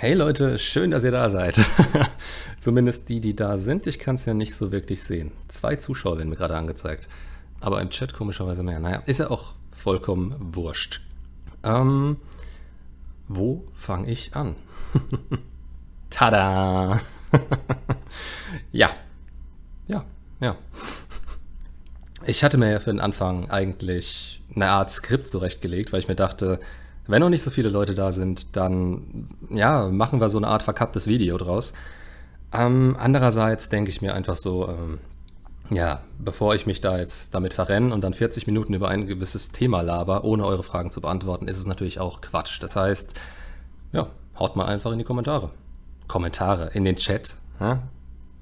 Hey Leute, schön, dass ihr da seid. Zumindest die, die da sind. Ich kann es ja nicht so wirklich sehen. Zwei Zuschauer werden mir gerade angezeigt. Aber im Chat komischerweise mehr. Naja, ist ja auch vollkommen wurscht. Ähm, wo fange ich an? Tada! ja. Ja, ja. Ich hatte mir ja für den Anfang eigentlich eine Art Skript zurechtgelegt, weil ich mir dachte, wenn noch nicht so viele Leute da sind, dann ja, machen wir so eine Art verkapptes Video draus. Ähm, andererseits denke ich mir einfach so, ähm, ja, bevor ich mich da jetzt damit verrenne und dann 40 Minuten über ein gewisses Thema laber, ohne eure Fragen zu beantworten, ist es natürlich auch Quatsch. Das heißt, ja, haut mal einfach in die Kommentare. Kommentare, in den Chat. Ja?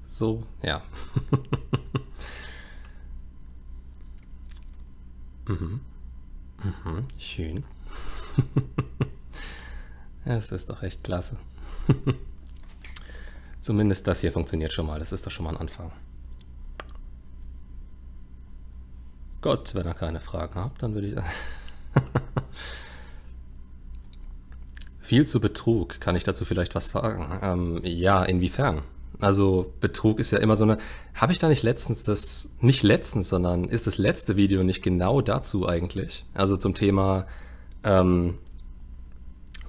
So, ja. mhm. Mhm, schön. Es ist doch echt klasse. Zumindest das hier funktioniert schon mal. Das ist doch schon mal ein Anfang. Gott, wenn ihr keine Fragen habt, dann würde ich sagen. Viel zu Betrug. Kann ich dazu vielleicht was sagen? Ähm, ja, inwiefern? Also Betrug ist ja immer so eine. Habe ich da nicht letztens das, nicht letztens, sondern ist das letzte Video nicht genau dazu eigentlich? Also zum Thema ähm,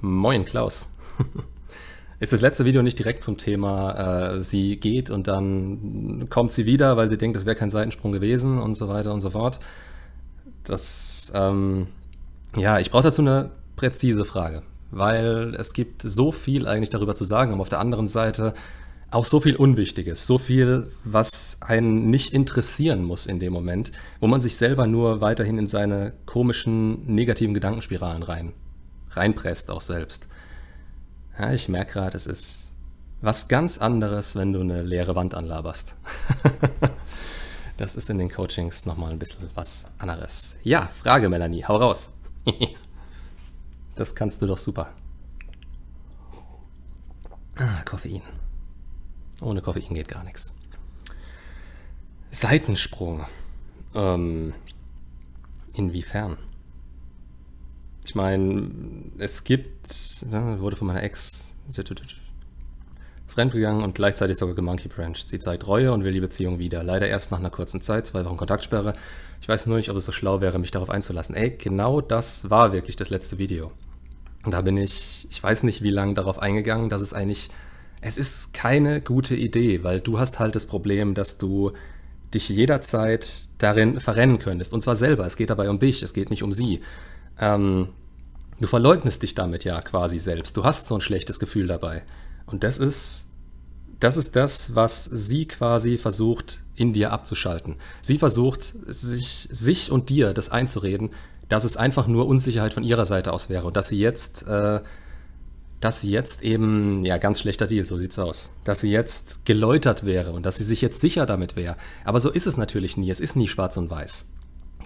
Moin Klaus. Ist das letzte Video nicht direkt zum Thema, äh, sie geht und dann kommt sie wieder, weil sie denkt, es wäre kein Seitensprung gewesen und so weiter und so fort. Das, ähm, ja, ich brauche dazu eine präzise Frage, weil es gibt so viel eigentlich darüber zu sagen, aber auf der anderen Seite auch so viel Unwichtiges, so viel, was einen nicht interessieren muss in dem Moment, wo man sich selber nur weiterhin in seine komischen negativen Gedankenspiralen rein reinpresst auch selbst. Ja, ich merke gerade, es ist was ganz anderes, wenn du eine leere Wand anlaberst. das ist in den Coachings nochmal ein bisschen was anderes. Ja, Frage, Melanie, hau raus. das kannst du doch super. Ah, Koffein. Ohne Koffein geht gar nichts. Seitensprung. Ähm, inwiefern? Ich meine, es gibt, ne, wurde von meiner Ex fremdgegangen und gleichzeitig sogar gemonkey Branch. Sie zeigt Reue und will die Beziehung wieder. Leider erst nach einer kurzen Zeit, zwei Wochen Kontaktsperre. Ich weiß nur nicht, ob es so schlau wäre, mich darauf einzulassen. Ey, genau das war wirklich das letzte Video. Und da bin ich, ich weiß nicht, wie lange darauf eingegangen, dass es eigentlich, es ist keine gute Idee, weil du hast halt das Problem, dass du dich jederzeit darin verrennen könntest. Und zwar selber. Es geht dabei um dich, es geht nicht um sie. Ähm, du verleugnest dich damit ja quasi selbst. Du hast so ein schlechtes Gefühl dabei. Und das ist, das ist das, was sie quasi versucht, in dir abzuschalten. Sie versucht, sich, sich und dir das einzureden, dass es einfach nur Unsicherheit von ihrer Seite aus wäre und dass sie jetzt, äh, dass sie jetzt eben, ja, ganz schlechter Deal, so sieht's aus, dass sie jetzt geläutert wäre und dass sie sich jetzt sicher damit wäre. Aber so ist es natürlich nie. Es ist nie schwarz und weiß.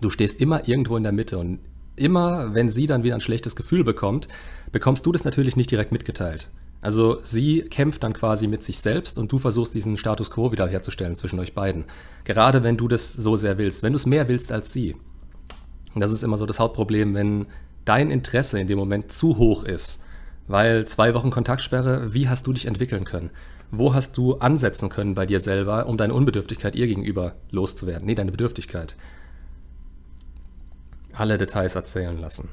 Du stehst immer irgendwo in der Mitte und immer, wenn sie dann wieder ein schlechtes Gefühl bekommt, bekommst du das natürlich nicht direkt mitgeteilt. Also sie kämpft dann quasi mit sich selbst und du versuchst diesen Status quo wiederherzustellen zwischen euch beiden. Gerade wenn du das so sehr willst, wenn du es mehr willst als sie. Und das ist immer so das Hauptproblem, wenn dein Interesse in dem Moment zu hoch ist. Weil zwei Wochen Kontaktsperre, wie hast du dich entwickeln können? Wo hast du ansetzen können bei dir selber, um deine Unbedürftigkeit ihr gegenüber loszuwerden? Nee, deine Bedürftigkeit alle Details erzählen lassen.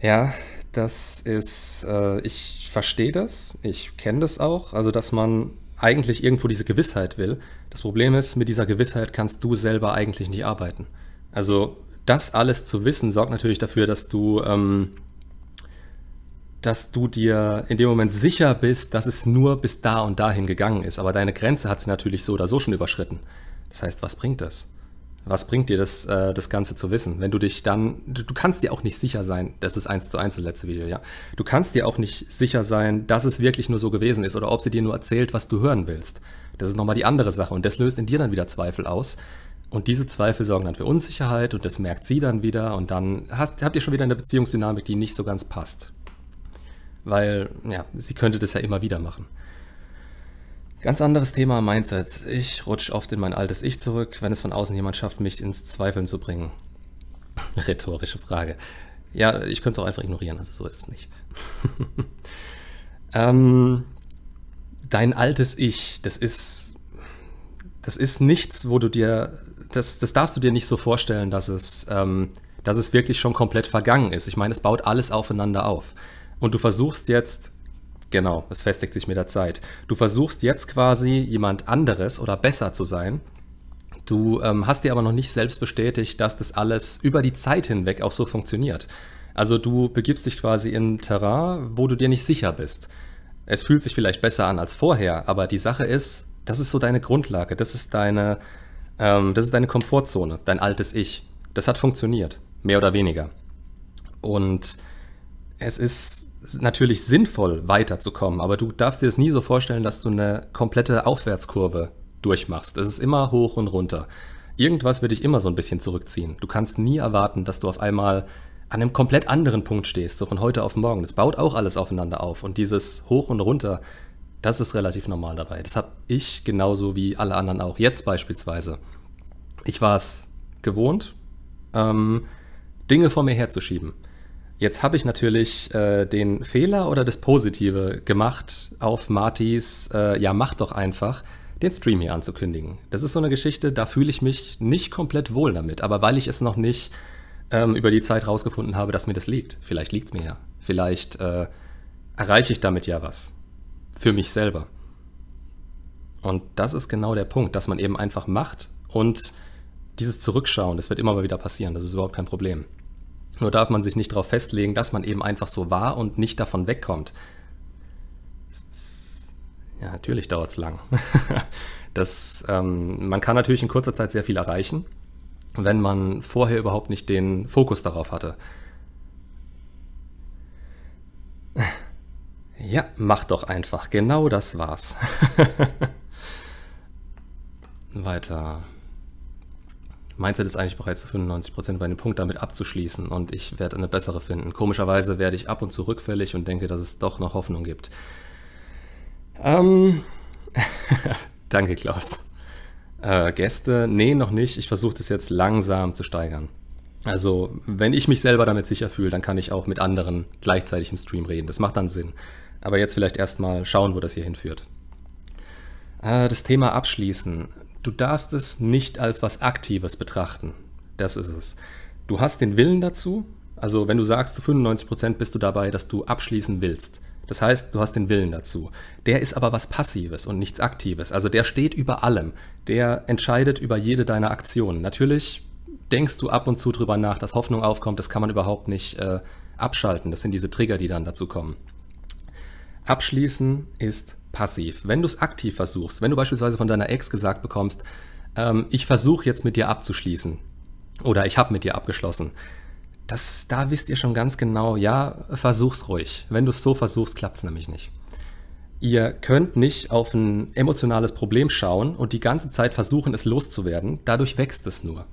Ja, das ist, äh, ich verstehe das, ich kenne das auch, also dass man eigentlich irgendwo diese Gewissheit will. Das Problem ist, mit dieser Gewissheit kannst du selber eigentlich nicht arbeiten. Also das alles zu wissen, sorgt natürlich dafür, dass du, ähm, dass du dir in dem Moment sicher bist, dass es nur bis da und dahin gegangen ist. Aber deine Grenze hat sie natürlich so oder so schon überschritten. Das heißt, was bringt das? Was bringt dir das, äh, das Ganze zu wissen? Wenn du dich dann, du, du, kannst dir auch nicht sicher sein, das ist eins zu eins das letzte Video, ja. Du kannst dir auch nicht sicher sein, dass es wirklich nur so gewesen ist oder ob sie dir nur erzählt, was du hören willst. Das ist nochmal die andere Sache und das löst in dir dann wieder Zweifel aus. Und diese Zweifel sorgen dann für Unsicherheit und das merkt sie dann wieder und dann hast, habt ihr schon wieder eine Beziehungsdynamik, die nicht so ganz passt. Weil, ja, sie könnte das ja immer wieder machen. Ganz anderes Thema Mindset. Ich rutsche oft in mein altes Ich zurück, wenn es von außen jemand schafft, mich ins Zweifeln zu bringen. Rhetorische Frage. Ja, ich könnte es auch einfach ignorieren, also so ist es nicht. Ähm, dein altes Ich, das ist, das ist nichts, wo du dir, das, das darfst du dir nicht so vorstellen, dass es, ähm, dass es wirklich schon komplett vergangen ist. Ich meine, es baut alles aufeinander auf. Und du versuchst jetzt, genau, es festigt sich mit der Zeit, du versuchst jetzt quasi jemand anderes oder besser zu sein. Du ähm, hast dir aber noch nicht selbst bestätigt, dass das alles über die Zeit hinweg auch so funktioniert. Also du begibst dich quasi in Terrain, wo du dir nicht sicher bist. Es fühlt sich vielleicht besser an als vorher, aber die Sache ist, das ist so deine Grundlage, das ist deine, ähm, das ist deine Komfortzone, dein altes Ich. Das hat funktioniert, mehr oder weniger. Und es ist natürlich sinnvoll, weiterzukommen, aber du darfst dir das nie so vorstellen, dass du eine komplette Aufwärtskurve durchmachst. Es ist immer hoch und runter. Irgendwas wird dich immer so ein bisschen zurückziehen. Du kannst nie erwarten, dass du auf einmal an einem komplett anderen Punkt stehst, so von heute auf morgen. Das baut auch alles aufeinander auf. Und dieses Hoch und Runter, das ist relativ normal dabei. Das habe ich genauso wie alle anderen auch. Jetzt beispielsweise. Ich war es gewohnt, ähm, Dinge vor mir herzuschieben. Jetzt habe ich natürlich äh, den Fehler oder das Positive gemacht, auf Martis, äh, ja, mach doch einfach, den Stream hier anzukündigen. Das ist so eine Geschichte, da fühle ich mich nicht komplett wohl damit, aber weil ich es noch nicht ähm, über die Zeit rausgefunden habe, dass mir das liegt. Vielleicht liegt es mir ja. Vielleicht äh, erreiche ich damit ja was. Für mich selber. Und das ist genau der Punkt, dass man eben einfach macht und dieses Zurückschauen, das wird immer mal wieder passieren, das ist überhaupt kein Problem. Nur darf man sich nicht darauf festlegen, dass man eben einfach so war und nicht davon wegkommt. Ja, natürlich dauert es lang. das, ähm, man kann natürlich in kurzer Zeit sehr viel erreichen, wenn man vorher überhaupt nicht den Fokus darauf hatte. Ja, mach doch einfach. Genau das war's. Weiter. Mindset ist eigentlich bereits zu 95% bei dem Punkt damit abzuschließen und ich werde eine bessere finden. Komischerweise werde ich ab und zu rückfällig und denke, dass es doch noch Hoffnung gibt. Ähm, danke, Klaus. Äh, Gäste, nee, noch nicht. Ich versuche das jetzt langsam zu steigern. Also, wenn ich mich selber damit sicher fühle, dann kann ich auch mit anderen gleichzeitig im Stream reden. Das macht dann Sinn. Aber jetzt vielleicht erstmal schauen, wo das hier hinführt. Äh, das Thema abschließen. Du darfst es nicht als was Aktives betrachten. Das ist es. Du hast den Willen dazu. Also, wenn du sagst, zu 95% bist du dabei, dass du abschließen willst. Das heißt, du hast den Willen dazu. Der ist aber was Passives und nichts Aktives. Also der steht über allem. Der entscheidet über jede deiner Aktionen. Natürlich denkst du ab und zu drüber nach, dass Hoffnung aufkommt. Das kann man überhaupt nicht äh, abschalten. Das sind diese Trigger, die dann dazu kommen. Abschließen ist passiv. Wenn du es aktiv versuchst, wenn du beispielsweise von deiner Ex gesagt bekommst, ähm, ich versuche jetzt mit dir abzuschließen oder ich habe mit dir abgeschlossen, das, da wisst ihr schon ganz genau, ja, versuch's ruhig. Wenn du es so versuchst, klappt es nämlich nicht. Ihr könnt nicht auf ein emotionales Problem schauen und die ganze Zeit versuchen, es loszuwerden. Dadurch wächst es nur.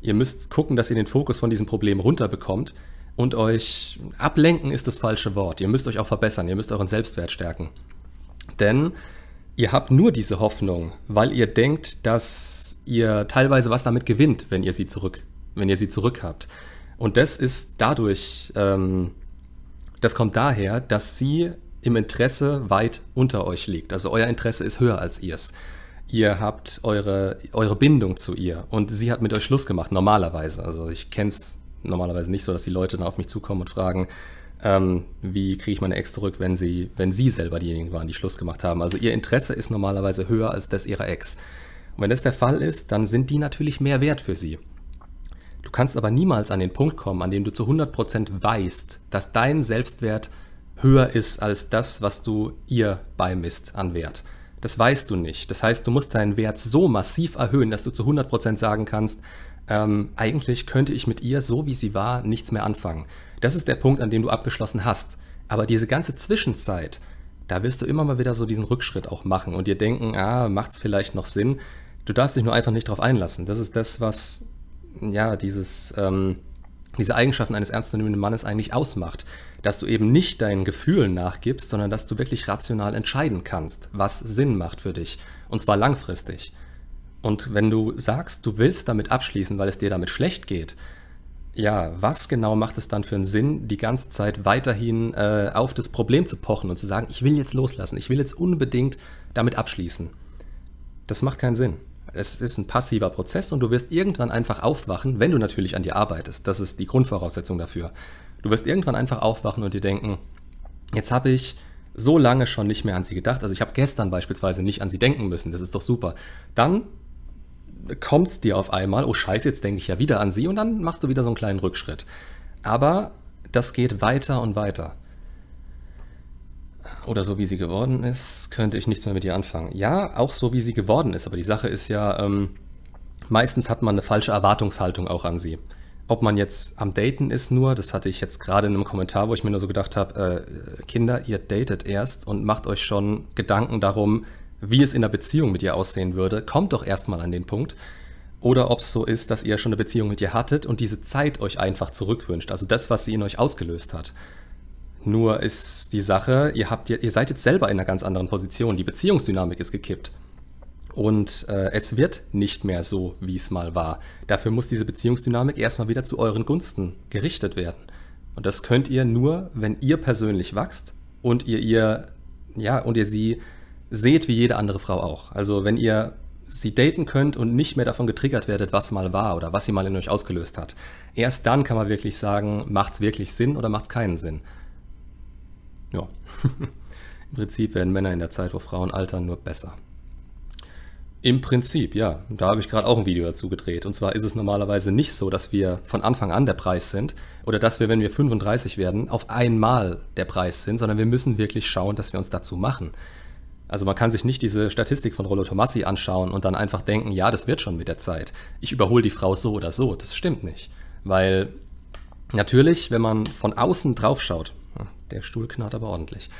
Ihr müsst gucken, dass ihr den Fokus von diesem Problem runterbekommt und euch ablenken ist das falsche Wort. Ihr müsst euch auch verbessern, ihr müsst euren Selbstwert stärken. Denn ihr habt nur diese Hoffnung, weil ihr denkt, dass ihr teilweise was damit gewinnt, wenn ihr sie zurück, wenn ihr sie zurück habt. Und das ist dadurch, ähm, das kommt daher, dass sie im Interesse weit unter euch liegt. Also euer Interesse ist höher als ihrs. Ihr habt eure, eure Bindung zu ihr und sie hat mit euch Schluss gemacht, normalerweise. Also ich kenne es normalerweise nicht so, dass die Leute dann auf mich zukommen und fragen, ähm, wie kriege ich meine Ex zurück, wenn sie, wenn sie selber diejenigen waren, die Schluss gemacht haben. Also ihr Interesse ist normalerweise höher als das ihrer Ex. Und wenn das der Fall ist, dann sind die natürlich mehr wert für sie. Du kannst aber niemals an den Punkt kommen, an dem du zu 100% weißt, dass dein Selbstwert höher ist als das, was du ihr beimisst an Wert. Das weißt du nicht. Das heißt, du musst deinen Wert so massiv erhöhen, dass du zu 100% sagen kannst, ähm, eigentlich könnte ich mit ihr, so wie sie war, nichts mehr anfangen. Das ist der Punkt, an dem du abgeschlossen hast. Aber diese ganze Zwischenzeit, da wirst du immer mal wieder so diesen Rückschritt auch machen und dir denken, ah, macht's vielleicht noch Sinn? Du darfst dich nur einfach nicht darauf einlassen. Das ist das, was ja, dieses, ähm, diese Eigenschaften eines ernstzunehmenden Mannes eigentlich ausmacht. Dass du eben nicht deinen Gefühlen nachgibst, sondern dass du wirklich rational entscheiden kannst, was Sinn macht für dich. Und zwar langfristig. Und wenn du sagst, du willst damit abschließen, weil es dir damit schlecht geht, ja, was genau macht es dann für einen Sinn, die ganze Zeit weiterhin äh, auf das Problem zu pochen und zu sagen, ich will jetzt loslassen, ich will jetzt unbedingt damit abschließen? Das macht keinen Sinn. Es ist ein passiver Prozess und du wirst irgendwann einfach aufwachen, wenn du natürlich an dir arbeitest. Das ist die Grundvoraussetzung dafür. Du wirst irgendwann einfach aufwachen und dir denken, jetzt habe ich so lange schon nicht mehr an sie gedacht. Also ich habe gestern beispielsweise nicht an sie denken müssen. Das ist doch super. Dann kommt es dir auf einmal, oh scheiße, jetzt denke ich ja wieder an sie und dann machst du wieder so einen kleinen Rückschritt. Aber das geht weiter und weiter. Oder so wie sie geworden ist, könnte ich nichts mehr mit ihr anfangen. Ja, auch so wie sie geworden ist, aber die Sache ist ja, ähm, meistens hat man eine falsche Erwartungshaltung auch an sie. Ob man jetzt am Daten ist nur, das hatte ich jetzt gerade in einem Kommentar, wo ich mir nur so gedacht habe, äh, Kinder, ihr datet erst und macht euch schon Gedanken darum, wie es in der Beziehung mit ihr aussehen würde, kommt doch erstmal an den Punkt. Oder ob es so ist, dass ihr schon eine Beziehung mit ihr hattet und diese Zeit euch einfach zurückwünscht. Also das, was sie in euch ausgelöst hat. Nur ist die Sache, ihr, habt, ihr seid jetzt selber in einer ganz anderen Position. Die Beziehungsdynamik ist gekippt. Und äh, es wird nicht mehr so, wie es mal war. Dafür muss diese Beziehungsdynamik erstmal wieder zu euren Gunsten gerichtet werden. Und das könnt ihr nur, wenn ihr persönlich wachst und ihr ihr, ja, und ihr sie seht wie jede andere Frau auch. Also wenn ihr sie daten könnt und nicht mehr davon getriggert werdet, was mal war oder was sie mal in euch ausgelöst hat. Erst dann kann man wirklich sagen, macht es wirklich Sinn oder macht es keinen Sinn. Ja. Im Prinzip werden Männer in der Zeit, wo Frauen altern, nur besser. Im Prinzip, ja. Da habe ich gerade auch ein Video dazu gedreht. Und zwar ist es normalerweise nicht so, dass wir von Anfang an der Preis sind oder dass wir, wenn wir 35 werden, auf einmal der Preis sind, sondern wir müssen wirklich schauen, dass wir uns dazu machen. Also man kann sich nicht diese Statistik von Rollo Tomassi anschauen und dann einfach denken, ja, das wird schon mit der Zeit. Ich überhole die Frau so oder so. Das stimmt nicht. Weil natürlich, wenn man von außen drauf schaut, der Stuhl knarrt aber ordentlich.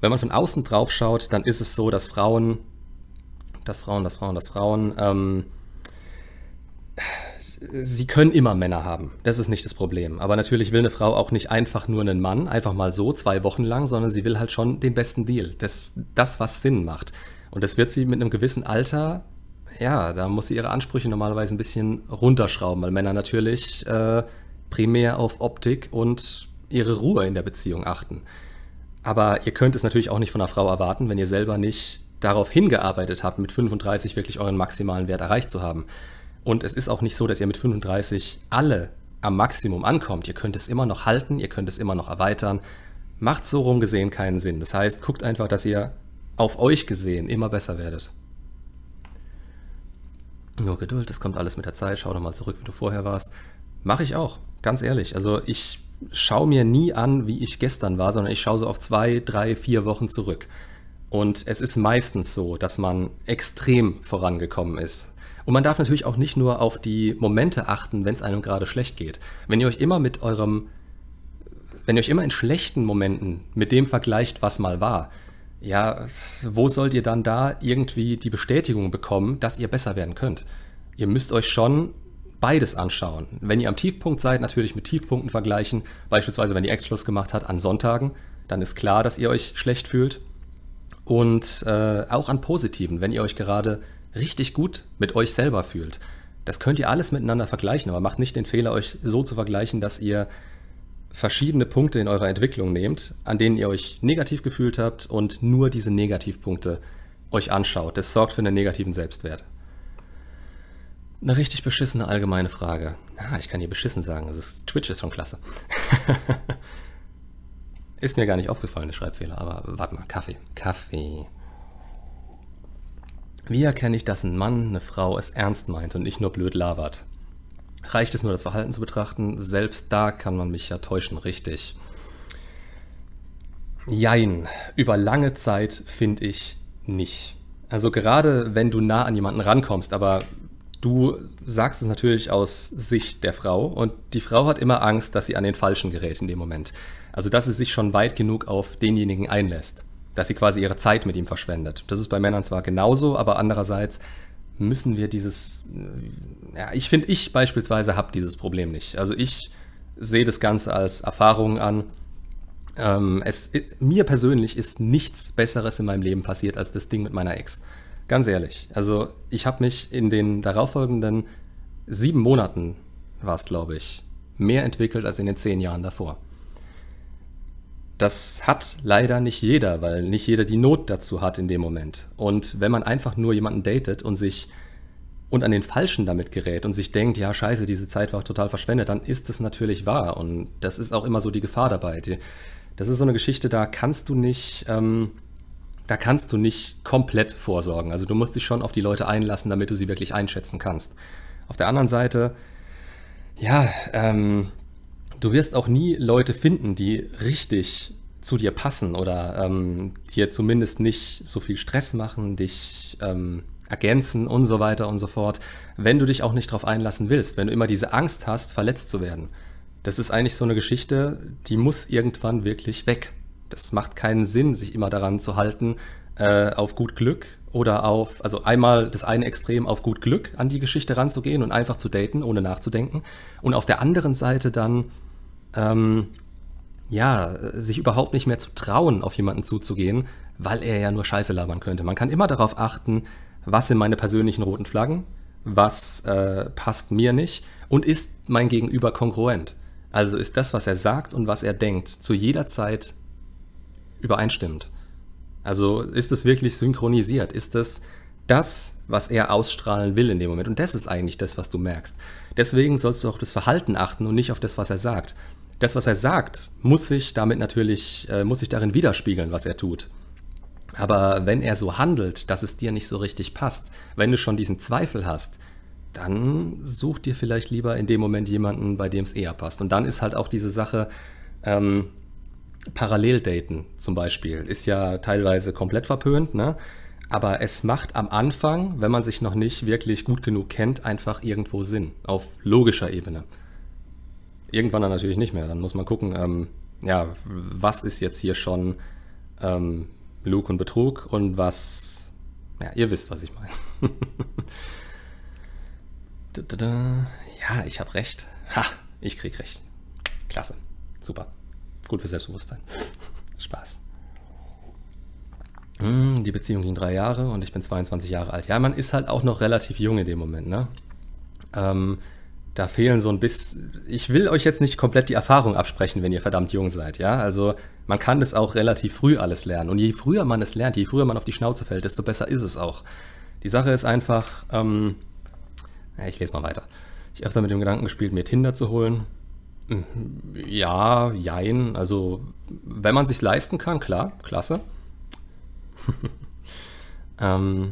Wenn man von außen drauf schaut, dann ist es so, dass Frauen, dass Frauen, dass Frauen, dass Frauen ähm, sie können immer Männer haben. Das ist nicht das Problem. Aber natürlich will eine Frau auch nicht einfach nur einen Mann, einfach mal so, zwei Wochen lang, sondern sie will halt schon den besten Deal. Das, das was Sinn macht. Und das wird sie mit einem gewissen Alter, ja, da muss sie ihre Ansprüche normalerweise ein bisschen runterschrauben, weil Männer natürlich äh, primär auf Optik und ihre Ruhe in der Beziehung achten. Aber ihr könnt es natürlich auch nicht von einer Frau erwarten, wenn ihr selber nicht darauf hingearbeitet habt, mit 35 wirklich euren maximalen Wert erreicht zu haben. Und es ist auch nicht so, dass ihr mit 35 alle am Maximum ankommt. Ihr könnt es immer noch halten, ihr könnt es immer noch erweitern. Macht so rum gesehen keinen Sinn. Das heißt, guckt einfach, dass ihr auf euch gesehen immer besser werdet. Nur Geduld, das kommt alles mit der Zeit. Schau doch mal zurück, wie du vorher warst. Mache ich auch, ganz ehrlich. Also ich schaue mir nie an, wie ich gestern war, sondern ich schaue so auf zwei, drei, vier Wochen zurück. Und es ist meistens so, dass man extrem vorangekommen ist. Und man darf natürlich auch nicht nur auf die Momente achten, wenn es einem gerade schlecht geht. Wenn ihr euch immer mit eurem, wenn ihr euch immer in schlechten Momenten mit dem vergleicht, was mal war, ja, wo sollt ihr dann da irgendwie die Bestätigung bekommen, dass ihr besser werden könnt? Ihr müsst euch schon beides anschauen. Wenn ihr am Tiefpunkt seid, natürlich mit Tiefpunkten vergleichen. Beispielsweise, wenn ihr Ex-Schluss gemacht hat an Sonntagen, dann ist klar, dass ihr euch schlecht fühlt. Und äh, auch an positiven, wenn ihr euch gerade richtig gut mit euch selber fühlt. Das könnt ihr alles miteinander vergleichen, aber macht nicht den Fehler, euch so zu vergleichen, dass ihr verschiedene Punkte in eurer Entwicklung nehmt, an denen ihr euch negativ gefühlt habt und nur diese Negativpunkte euch anschaut. Das sorgt für einen negativen Selbstwert. Eine richtig beschissene allgemeine Frage. Ah, ich kann hier beschissen sagen. Ist, Twitch ist schon klasse. ist mir gar nicht aufgefallen, der Schreibfehler, aber warte mal, Kaffee. Kaffee. Wie erkenne ich, dass ein Mann, eine Frau es ernst meint und nicht nur blöd labert? Reicht es nur, das Verhalten zu betrachten? Selbst da kann man mich ja täuschen, richtig. Jein, über lange Zeit finde ich nicht. Also gerade wenn du nah an jemanden rankommst, aber du sagst es natürlich aus Sicht der Frau und die Frau hat immer Angst, dass sie an den Falschen gerät in dem Moment. Also dass sie sich schon weit genug auf denjenigen einlässt dass sie quasi ihre Zeit mit ihm verschwendet. Das ist bei Männern zwar genauso, aber andererseits müssen wir dieses, ja, ich finde, ich beispielsweise habe dieses Problem nicht. Also ich sehe das Ganze als Erfahrung an. Ähm, es, mir persönlich ist nichts Besseres in meinem Leben passiert als das Ding mit meiner Ex. Ganz ehrlich. Also ich habe mich in den darauffolgenden sieben Monaten, war es glaube ich, mehr entwickelt als in den zehn Jahren davor. Das hat leider nicht jeder, weil nicht jeder die Not dazu hat in dem Moment. Und wenn man einfach nur jemanden datet und sich und an den Falschen damit gerät und sich denkt, ja, scheiße, diese Zeit war total verschwendet, dann ist das natürlich wahr. Und das ist auch immer so die Gefahr dabei. Das ist so eine Geschichte, da kannst du nicht, ähm, da kannst du nicht komplett vorsorgen. Also du musst dich schon auf die Leute einlassen, damit du sie wirklich einschätzen kannst. Auf der anderen Seite, ja, ähm, du wirst auch nie Leute finden, die richtig zu dir passen oder ähm, dir zumindest nicht so viel Stress machen, dich ähm, ergänzen und so weiter und so fort, wenn du dich auch nicht darauf einlassen willst, wenn du immer diese Angst hast, verletzt zu werden. Das ist eigentlich so eine Geschichte, die muss irgendwann wirklich weg. Das macht keinen Sinn, sich immer daran zu halten, äh, auf gut Glück oder auf, also einmal das eine Extrem auf gut Glück an die Geschichte ranzugehen und einfach zu daten, ohne nachzudenken. Und auf der anderen Seite dann, ähm, ja, sich überhaupt nicht mehr zu trauen, auf jemanden zuzugehen, weil er ja nur Scheiße labern könnte. Man kann immer darauf achten, was sind meine persönlichen roten Flaggen, was äh, passt mir nicht und ist mein Gegenüber kongruent. Also ist das, was er sagt und was er denkt, zu jeder Zeit übereinstimmend. Also ist es wirklich synchronisiert? Ist es das, was er ausstrahlen will in dem Moment? Und das ist eigentlich das, was du merkst. Deswegen sollst du auch das Verhalten achten und nicht auf das, was er sagt. Das, was er sagt, muss sich damit natürlich, äh, muss sich darin widerspiegeln, was er tut. Aber wenn er so handelt, dass es dir nicht so richtig passt, wenn du schon diesen Zweifel hast, dann such dir vielleicht lieber in dem Moment jemanden, bei dem es eher passt. Und dann ist halt auch diese Sache, ähm, Paralleldaten zum Beispiel, ist ja teilweise komplett verpönt, ne? Aber es macht am Anfang, wenn man sich noch nicht wirklich gut genug kennt, einfach irgendwo Sinn, auf logischer Ebene. Irgendwann dann natürlich nicht mehr. Dann muss man gucken, ähm, ja, was ist jetzt hier schon ähm, Lug und Betrug und was. Ja, ihr wisst, was ich meine. ja, ich habe recht. Ha, ich krieg recht. Klasse. Super. Gut für Selbstbewusstsein. Spaß. Hm, die Beziehung ging drei Jahre und ich bin 22 Jahre alt. Ja, man ist halt auch noch relativ jung in dem Moment, ne? Ähm, da fehlen so ein bisschen. Ich will euch jetzt nicht komplett die Erfahrung absprechen, wenn ihr verdammt jung seid, ja? Also man kann das auch relativ früh alles lernen. Und je früher man es lernt, je früher man auf die Schnauze fällt, desto besser ist es auch. Die Sache ist einfach, ähm, ja, ich lese mal weiter. Ich öfter mit dem Gedanken gespielt, mir Tinder zu holen. Hm, ja, jein. Also, wenn man sich leisten kann, klar, klasse. ähm,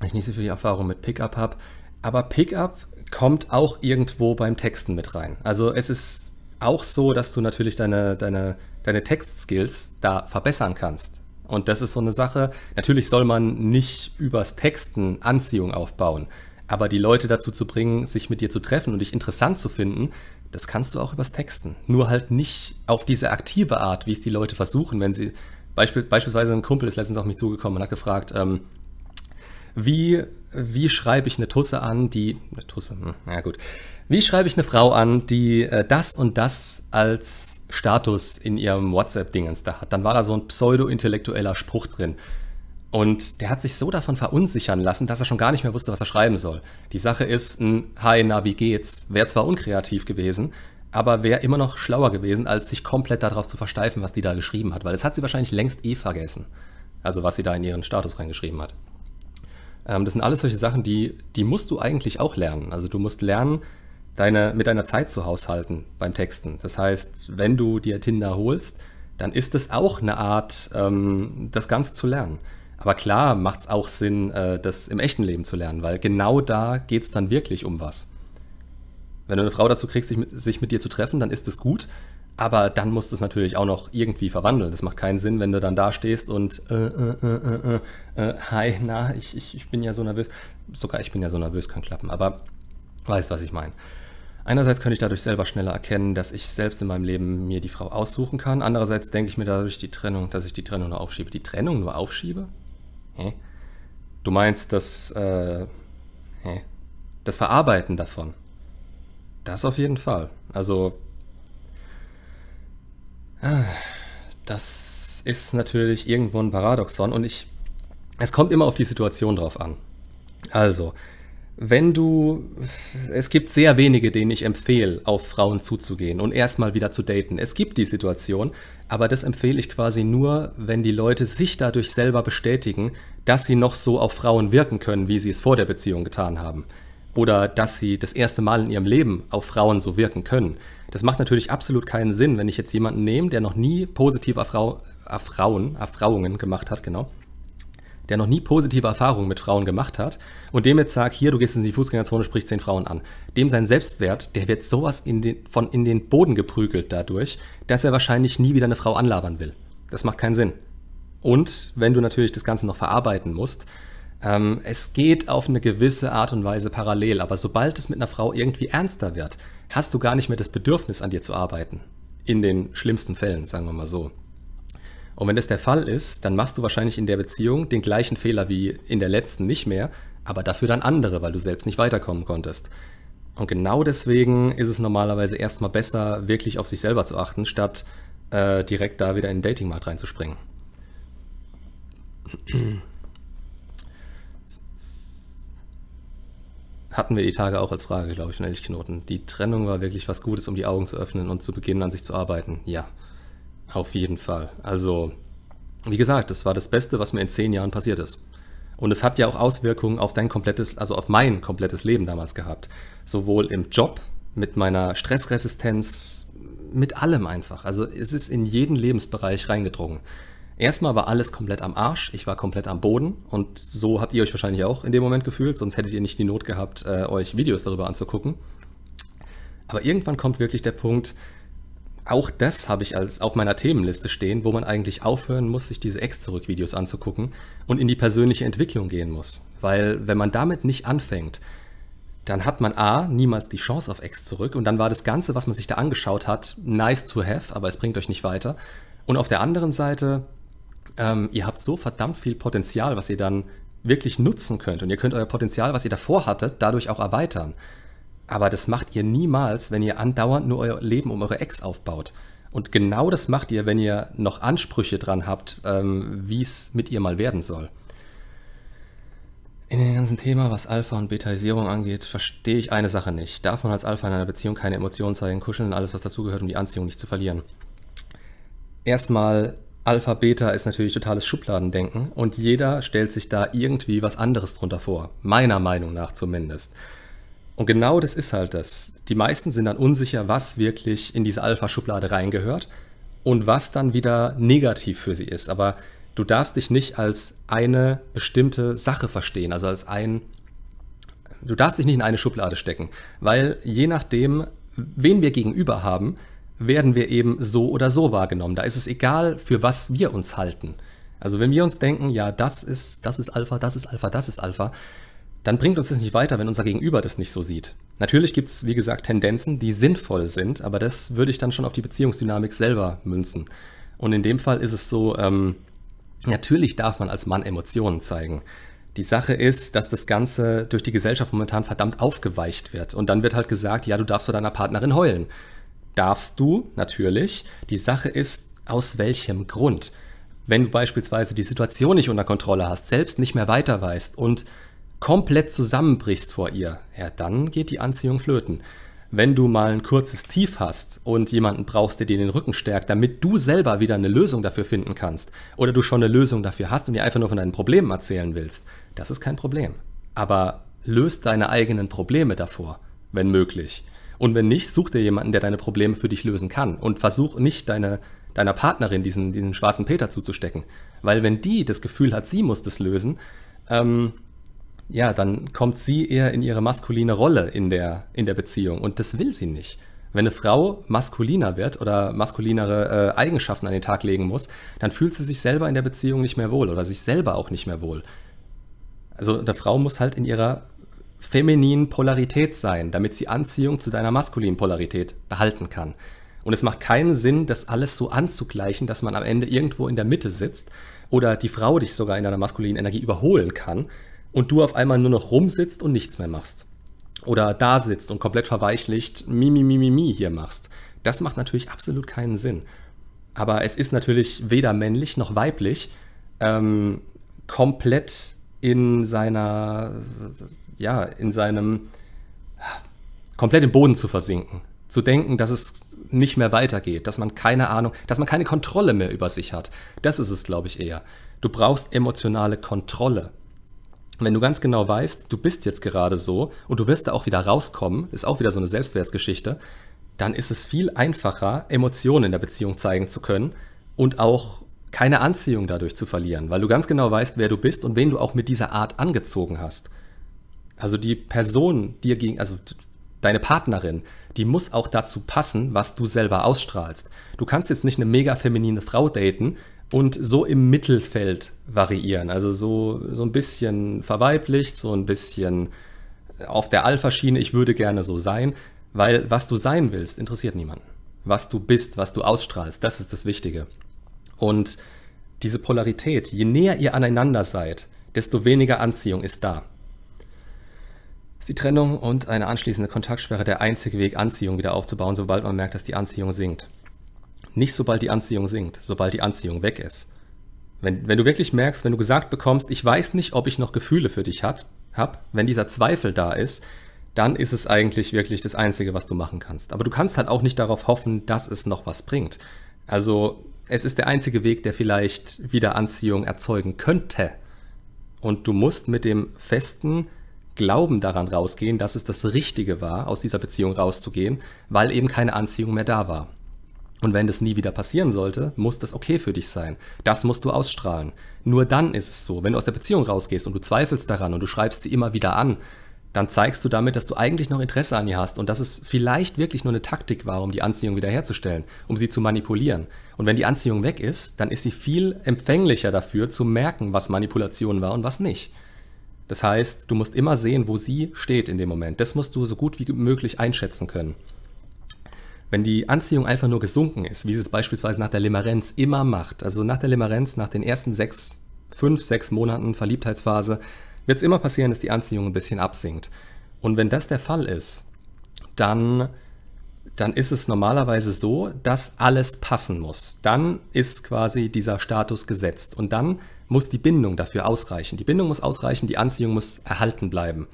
ich nicht so viel Erfahrung mit Pickup habe. Aber Pickup kommt auch irgendwo beim Texten mit rein. Also es ist auch so, dass du natürlich deine, deine, deine Textskills da verbessern kannst. Und das ist so eine Sache. Natürlich soll man nicht übers Texten Anziehung aufbauen. Aber die Leute dazu zu bringen, sich mit dir zu treffen und dich interessant zu finden, das kannst du auch übers Texten. Nur halt nicht auf diese aktive Art, wie es die Leute versuchen, wenn sie. Beispiel, beispielsweise ein Kumpel ist letztens auf mich zugekommen und hat gefragt, ähm, wie, wie schreibe ich eine Tusse an, die. Eine Tusse, hm, na gut. Wie schreibe ich eine Frau an, die äh, das und das als Status in ihrem WhatsApp-Dingens da hat? Dann war da so ein pseudo-intellektueller Spruch drin. Und der hat sich so davon verunsichern lassen, dass er schon gar nicht mehr wusste, was er schreiben soll. Die Sache ist, ein Hi, na, wie geht's? Wäre zwar unkreativ gewesen, aber wäre immer noch schlauer gewesen, als sich komplett darauf zu versteifen, was die da geschrieben hat. Weil das hat sie wahrscheinlich längst eh vergessen. Also was sie da in ihren Status reingeschrieben hat. Ähm, das sind alles solche Sachen, die, die musst du eigentlich auch lernen. Also du musst lernen, deine, mit deiner Zeit zu haushalten beim Texten. Das heißt, wenn du dir Tinder holst, dann ist es auch eine Art, ähm, das Ganze zu lernen. Aber klar macht es auch Sinn, äh, das im echten Leben zu lernen, weil genau da geht es dann wirklich um was. Wenn du eine Frau dazu kriegst, sich mit, sich mit dir zu treffen, dann ist es gut. Aber dann musst du es natürlich auch noch irgendwie verwandeln. Das macht keinen Sinn, wenn du dann da stehst und äh, äh, äh, äh, äh hi, na, ich, ich, ich bin ja so nervös. Sogar ich bin ja so nervös, kann klappen. Aber weißt, was ich meine. Einerseits könnte ich dadurch selber schneller erkennen, dass ich selbst in meinem Leben mir die Frau aussuchen kann. Andererseits denke ich mir dadurch die Trennung, dass ich die Trennung nur aufschiebe. Die Trennung nur aufschiebe? Hä? Du meinst das, äh, hä? das Verarbeiten davon? Das auf jeden Fall. Also, das ist natürlich irgendwo ein Paradoxon und ich, es kommt immer auf die Situation drauf an. Also, wenn du, es gibt sehr wenige, denen ich empfehle, auf Frauen zuzugehen und erstmal wieder zu daten. Es gibt die Situation, aber das empfehle ich quasi nur, wenn die Leute sich dadurch selber bestätigen, dass sie noch so auf Frauen wirken können, wie sie es vor der Beziehung getan haben. Oder dass sie das erste Mal in ihrem Leben auf Frauen so wirken können. Das macht natürlich absolut keinen Sinn, wenn ich jetzt jemanden nehme, der noch nie positive Erfrau Erfrauen, Erfrauungen gemacht hat, genau, der noch nie positive Erfahrungen mit Frauen gemacht hat und dem jetzt sagt, hier, du gehst in die Fußgängerzone, sprich zehn Frauen an. Dem sein Selbstwert, der wird sowas in den, von in den Boden geprügelt dadurch, dass er wahrscheinlich nie wieder eine Frau anlabern will. Das macht keinen Sinn. Und wenn du natürlich das Ganze noch verarbeiten musst, ähm, es geht auf eine gewisse Art und Weise parallel, aber sobald es mit einer Frau irgendwie ernster wird, hast du gar nicht mehr das Bedürfnis, an dir zu arbeiten. In den schlimmsten Fällen, sagen wir mal so. Und wenn das der Fall ist, dann machst du wahrscheinlich in der Beziehung den gleichen Fehler wie in der letzten nicht mehr, aber dafür dann andere, weil du selbst nicht weiterkommen konntest. Und genau deswegen ist es normalerweise erstmal besser, wirklich auf sich selber zu achten, statt äh, direkt da wieder in den Datingmarkt reinzuspringen. Hatten wir die Tage auch als Frage, glaube ich, von Elchknoten. Die Trennung war wirklich was Gutes, um die Augen zu öffnen und zu beginnen, an sich zu arbeiten. Ja, auf jeden Fall. Also, wie gesagt, das war das Beste, was mir in zehn Jahren passiert ist. Und es hat ja auch Auswirkungen auf dein komplettes, also auf mein komplettes Leben damals gehabt. Sowohl im Job, mit meiner Stressresistenz, mit allem einfach. Also es ist in jeden Lebensbereich reingedrungen. Erstmal war alles komplett am Arsch, ich war komplett am Boden und so habt ihr euch wahrscheinlich auch in dem Moment gefühlt, sonst hättet ihr nicht die Not gehabt, äh, euch Videos darüber anzugucken. Aber irgendwann kommt wirklich der Punkt, auch das habe ich als auf meiner Themenliste stehen, wo man eigentlich aufhören muss, sich diese Ex-Zurück-Videos anzugucken und in die persönliche Entwicklung gehen muss. Weil wenn man damit nicht anfängt, dann hat man A, niemals die Chance auf Ex zurück und dann war das Ganze, was man sich da angeschaut hat, nice to have, aber es bringt euch nicht weiter. Und auf der anderen Seite, ähm, ihr habt so verdammt viel Potenzial, was ihr dann wirklich nutzen könnt und ihr könnt euer Potenzial, was ihr davor hattet, dadurch auch erweitern. Aber das macht ihr niemals, wenn ihr andauernd nur euer Leben um eure Ex aufbaut. Und genau das macht ihr, wenn ihr noch Ansprüche dran habt, ähm, wie es mit ihr mal werden soll. In dem ganzen Thema, was Alpha und Betaisierung angeht, verstehe ich eine Sache nicht. Darf man als Alpha in einer Beziehung keine Emotionen zeigen, kuscheln und alles, was dazugehört, um die Anziehung nicht zu verlieren? Erstmal, Alpha, Beta ist natürlich totales Schubladendenken und jeder stellt sich da irgendwie was anderes drunter vor. Meiner Meinung nach zumindest. Und genau das ist halt das. Die meisten sind dann unsicher, was wirklich in diese Alpha-Schublade reingehört und was dann wieder negativ für sie ist. Aber du darfst dich nicht als eine bestimmte Sache verstehen, also als ein. Du darfst dich nicht in eine Schublade stecken, weil je nachdem, wen wir gegenüber haben, werden wir eben so oder so wahrgenommen. Da ist es egal, für was wir uns halten. Also wenn wir uns denken, ja, das ist, das ist Alpha, das ist Alpha, das ist Alpha, dann bringt uns das nicht weiter, wenn unser Gegenüber das nicht so sieht. Natürlich gibt es, wie gesagt, Tendenzen, die sinnvoll sind, aber das würde ich dann schon auf die Beziehungsdynamik selber münzen. Und in dem Fall ist es so, ähm, natürlich darf man als Mann Emotionen zeigen. Die Sache ist, dass das Ganze durch die Gesellschaft momentan verdammt aufgeweicht wird. Und dann wird halt gesagt, ja, du darfst vor deiner Partnerin heulen. Darfst du, natürlich. Die Sache ist, aus welchem Grund? Wenn du beispielsweise die Situation nicht unter Kontrolle hast, selbst nicht mehr weiter weißt und komplett zusammenbrichst vor ihr, ja, dann geht die Anziehung flöten. Wenn du mal ein kurzes Tief hast und jemanden brauchst, der dir den Rücken stärkt, damit du selber wieder eine Lösung dafür finden kannst, oder du schon eine Lösung dafür hast und dir einfach nur von deinen Problemen erzählen willst, das ist kein Problem. Aber löst deine eigenen Probleme davor, wenn möglich. Und wenn nicht, such dir jemanden, der deine Probleme für dich lösen kann. Und versuch nicht deine, deiner Partnerin diesen, diesen schwarzen Peter zuzustecken. Weil wenn die das Gefühl hat, sie muss das lösen, ähm, ja, dann kommt sie eher in ihre maskuline Rolle in der, in der Beziehung und das will sie nicht. Wenn eine Frau maskuliner wird oder maskulinere äh, Eigenschaften an den Tag legen muss, dann fühlt sie sich selber in der Beziehung nicht mehr wohl oder sich selber auch nicht mehr wohl. Also eine Frau muss halt in ihrer femininen Polarität sein, damit sie Anziehung zu deiner maskulinen Polarität behalten kann. Und es macht keinen Sinn, das alles so anzugleichen, dass man am Ende irgendwo in der Mitte sitzt oder die Frau dich sogar in deiner maskulinen Energie überholen kann, und du auf einmal nur noch rumsitzt und nichts mehr machst. Oder da sitzt und komplett verweichlicht mi, mi, mi, mi, mi hier machst. Das macht natürlich absolut keinen Sinn. Aber es ist natürlich weder männlich noch weiblich, ähm, komplett in seiner, ja, in seinem, komplett im Boden zu versinken. Zu denken, dass es nicht mehr weitergeht, dass man keine Ahnung, dass man keine Kontrolle mehr über sich hat. Das ist es, glaube ich, eher. Du brauchst emotionale Kontrolle. Wenn du ganz genau weißt, du bist jetzt gerade so und du wirst da auch wieder rauskommen, ist auch wieder so eine Selbstwertsgeschichte, dann ist es viel einfacher, Emotionen in der Beziehung zeigen zu können und auch keine Anziehung dadurch zu verlieren, weil du ganz genau weißt, wer du bist und wen du auch mit dieser Art angezogen hast. Also die Person dir gegen, also deine Partnerin, die muss auch dazu passen, was du selber ausstrahlst. Du kannst jetzt nicht eine mega feminine Frau daten und so im Mittelfeld variieren. Also so, so ein bisschen verweiblicht, so ein bisschen auf der Alpha-Schiene, ich würde gerne so sein, weil was du sein willst, interessiert niemanden. Was du bist, was du ausstrahlst, das ist das Wichtige. Und diese Polarität, je näher ihr aneinander seid, desto weniger Anziehung ist da. Ist die Trennung und eine anschließende Kontaktsperre der einzige Weg, Anziehung wieder aufzubauen, sobald man merkt, dass die Anziehung sinkt. Nicht sobald die Anziehung sinkt, sobald die Anziehung weg ist. Wenn, wenn du wirklich merkst, wenn du gesagt bekommst, ich weiß nicht, ob ich noch Gefühle für dich habe, wenn dieser Zweifel da ist, dann ist es eigentlich wirklich das Einzige, was du machen kannst. Aber du kannst halt auch nicht darauf hoffen, dass es noch was bringt. Also es ist der einzige Weg, der vielleicht wieder Anziehung erzeugen könnte. Und du musst mit dem festen Glauben daran rausgehen, dass es das Richtige war, aus dieser Beziehung rauszugehen, weil eben keine Anziehung mehr da war. Und wenn das nie wieder passieren sollte, muss das okay für dich sein. Das musst du ausstrahlen. Nur dann ist es so, wenn du aus der Beziehung rausgehst und du zweifelst daran und du schreibst sie immer wieder an, dann zeigst du damit, dass du eigentlich noch Interesse an ihr hast und dass es vielleicht wirklich nur eine Taktik war, um die Anziehung wiederherzustellen, um sie zu manipulieren. Und wenn die Anziehung weg ist, dann ist sie viel empfänglicher dafür, zu merken, was Manipulation war und was nicht. Das heißt, du musst immer sehen, wo sie steht in dem Moment. Das musst du so gut wie möglich einschätzen können. Wenn die Anziehung einfach nur gesunken ist, wie sie es beispielsweise nach der Limerenz immer macht, also nach der Limerenz, nach den ersten sechs, fünf, sechs Monaten Verliebtheitsphase, wird es immer passieren, dass die Anziehung ein bisschen absinkt. Und wenn das der Fall ist, dann, dann ist es normalerweise so, dass alles passen muss. Dann ist quasi dieser Status gesetzt. Und dann muss die Bindung dafür ausreichen. Die Bindung muss ausreichen, die Anziehung muss erhalten bleiben.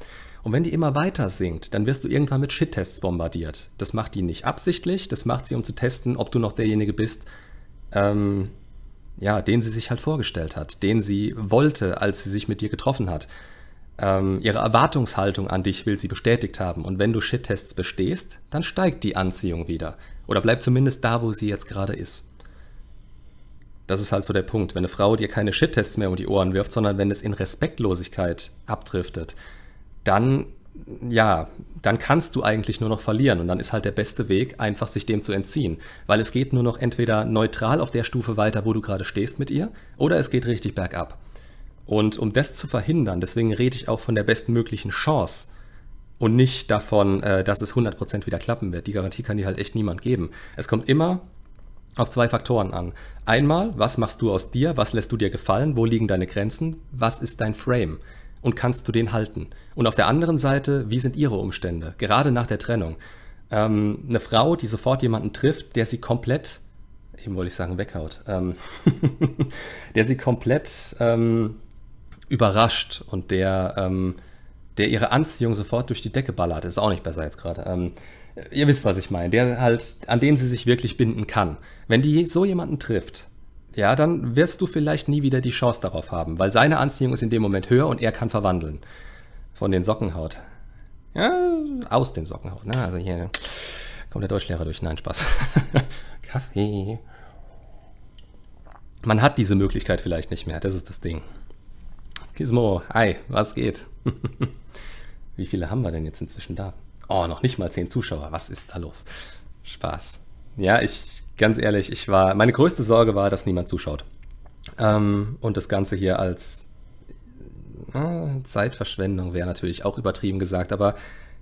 Und wenn die immer weiter sinkt, dann wirst du irgendwann mit Shit-Tests bombardiert. Das macht die nicht absichtlich, das macht sie, um zu testen, ob du noch derjenige bist, ähm, ja, den sie sich halt vorgestellt hat, den sie wollte, als sie sich mit dir getroffen hat. Ähm, ihre Erwartungshaltung an dich will sie bestätigt haben. Und wenn du Shit-Tests bestehst, dann steigt die Anziehung wieder. Oder bleibt zumindest da, wo sie jetzt gerade ist. Das ist halt so der Punkt. Wenn eine Frau dir keine Shit-Tests mehr um die Ohren wirft, sondern wenn es in Respektlosigkeit abdriftet, dann ja, dann kannst du eigentlich nur noch verlieren. Und dann ist halt der beste Weg, einfach sich dem zu entziehen. Weil es geht nur noch entweder neutral auf der Stufe weiter, wo du gerade stehst mit ihr, oder es geht richtig bergab. Und um das zu verhindern, deswegen rede ich auch von der bestmöglichen Chance und nicht davon, äh, dass es 100% wieder klappen wird. Die Garantie kann dir halt echt niemand geben. Es kommt immer auf zwei Faktoren an. Einmal, was machst du aus dir? Was lässt du dir gefallen? Wo liegen deine Grenzen? Was ist dein Frame? und kannst du den halten? Und auf der anderen Seite, wie sind ihre Umstände, gerade nach der Trennung? Ähm, eine Frau, die sofort jemanden trifft, der sie komplett, eben wollte ich sagen, weghaut, ähm, der sie komplett ähm, überrascht und der, ähm, der ihre Anziehung sofort durch die Decke ballert, ist auch nicht besser jetzt gerade. Ihr wisst, was ich meine, der halt, an den sie sich wirklich binden kann. Wenn die so jemanden trifft, ja, dann wirst du vielleicht nie wieder die Chance darauf haben, weil seine Anziehung ist in dem Moment höher und er kann verwandeln. Von den Sockenhaut. Ja, aus den Sockenhaut. Ne? Also hier kommt der Deutschlehrer durch. Nein, Spaß. Kaffee. Man hat diese Möglichkeit vielleicht nicht mehr. Das ist das Ding. Gizmo, hi, was geht? Wie viele haben wir denn jetzt inzwischen da? Oh, noch nicht mal zehn Zuschauer. Was ist da los? Spaß. Ja, ich ganz ehrlich, ich war, meine größte Sorge war, dass niemand zuschaut. Ähm, und das Ganze hier als äh, Zeitverschwendung wäre natürlich auch übertrieben gesagt, aber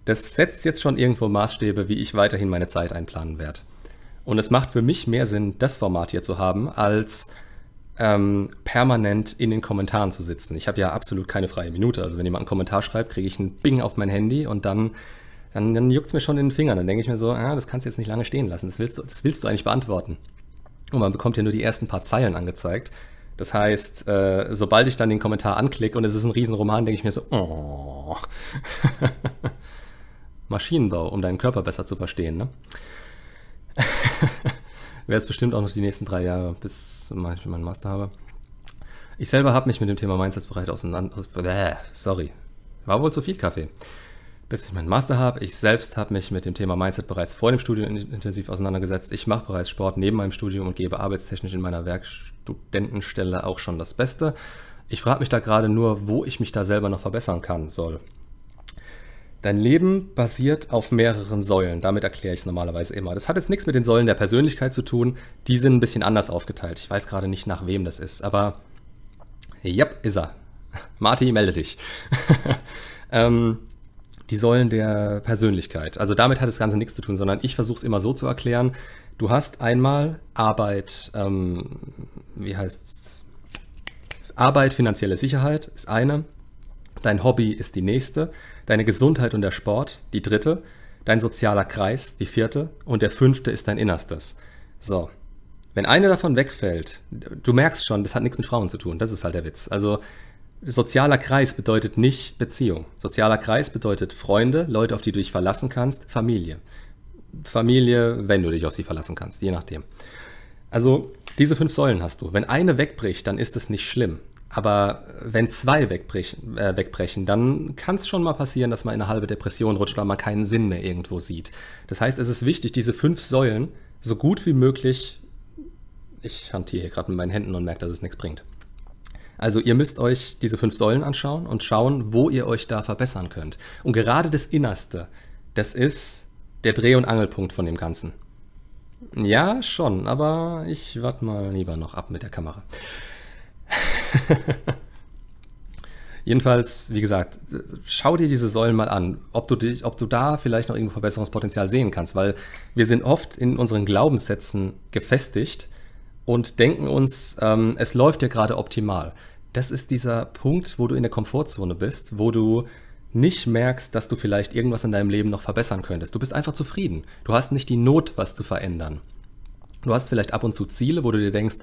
das setzt jetzt schon irgendwo Maßstäbe, wie ich weiterhin meine Zeit einplanen werde. Und es macht für mich mehr Sinn, das Format hier zu haben, als ähm, permanent in den Kommentaren zu sitzen. Ich habe ja absolut keine freie Minute. Also wenn jemand einen Kommentar schreibt, kriege ich einen Bing auf mein Handy und dann dann, dann juckt es mir schon in den Fingern. Dann denke ich mir so, ah, das kannst du jetzt nicht lange stehen lassen. Das willst, du, das willst du eigentlich beantworten. Und man bekommt ja nur die ersten paar Zeilen angezeigt. Das heißt, äh, sobald ich dann den Kommentar anklicke und es ist ein Riesenroman, denke ich mir so, oh. Maschinenbau, um deinen Körper besser zu verstehen. Ne? Wäre jetzt bestimmt auch noch die nächsten drei Jahre, bis ich meinen Master habe. Ich selber habe mich mit dem Thema Mindset bereits auseinander. Äh, sorry, war wohl zu viel Kaffee. Bis ich meinen Master habe. Ich selbst habe mich mit dem Thema Mindset bereits vor dem Studium intensiv auseinandergesetzt. Ich mache bereits Sport neben meinem Studium und gebe arbeitstechnisch in meiner Werkstudentenstelle auch schon das Beste. Ich frage mich da gerade nur, wo ich mich da selber noch verbessern kann soll. Dein Leben basiert auf mehreren Säulen. Damit erkläre ich es normalerweise immer. Das hat jetzt nichts mit den Säulen der Persönlichkeit zu tun. Die sind ein bisschen anders aufgeteilt. Ich weiß gerade nicht, nach wem das ist, aber ja, ist er. Marty, melde dich. ähm, die Säulen der Persönlichkeit. Also damit hat das Ganze nichts zu tun, sondern ich versuche es immer so zu erklären. Du hast einmal Arbeit, ähm, wie heißt Arbeit, finanzielle Sicherheit ist eine. Dein Hobby ist die nächste. Deine Gesundheit und der Sport die dritte. Dein sozialer Kreis die vierte. Und der fünfte ist dein Innerstes. So, wenn eine davon wegfällt, du merkst schon, das hat nichts mit Frauen zu tun. Das ist halt der Witz. Also sozialer Kreis bedeutet nicht Beziehung. Sozialer Kreis bedeutet Freunde, Leute, auf die du dich verlassen kannst, Familie. Familie, wenn du dich auf sie verlassen kannst, je nachdem. Also diese fünf Säulen hast du. Wenn eine wegbricht, dann ist es nicht schlimm. Aber wenn zwei wegbrechen, äh, wegbrechen dann kann es schon mal passieren, dass man in eine halbe Depression rutscht, weil man keinen Sinn mehr irgendwo sieht. Das heißt, es ist wichtig, diese fünf Säulen so gut wie möglich ich hantiere hier gerade mit meinen Händen und merke, dass es nichts bringt. Also ihr müsst euch diese fünf Säulen anschauen und schauen, wo ihr euch da verbessern könnt. Und gerade das Innerste, das ist der Dreh- und Angelpunkt von dem Ganzen. Ja, schon, aber ich warte mal lieber noch ab mit der Kamera. Jedenfalls, wie gesagt, schau dir diese Säulen mal an, ob du, dich, ob du da vielleicht noch irgendwo Verbesserungspotenzial sehen kannst, weil wir sind oft in unseren Glaubenssätzen gefestigt und denken uns, ähm, es läuft ja gerade optimal. Das ist dieser Punkt, wo du in der Komfortzone bist, wo du nicht merkst, dass du vielleicht irgendwas in deinem Leben noch verbessern könntest. Du bist einfach zufrieden. Du hast nicht die Not, was zu verändern. Du hast vielleicht ab und zu Ziele, wo du dir denkst,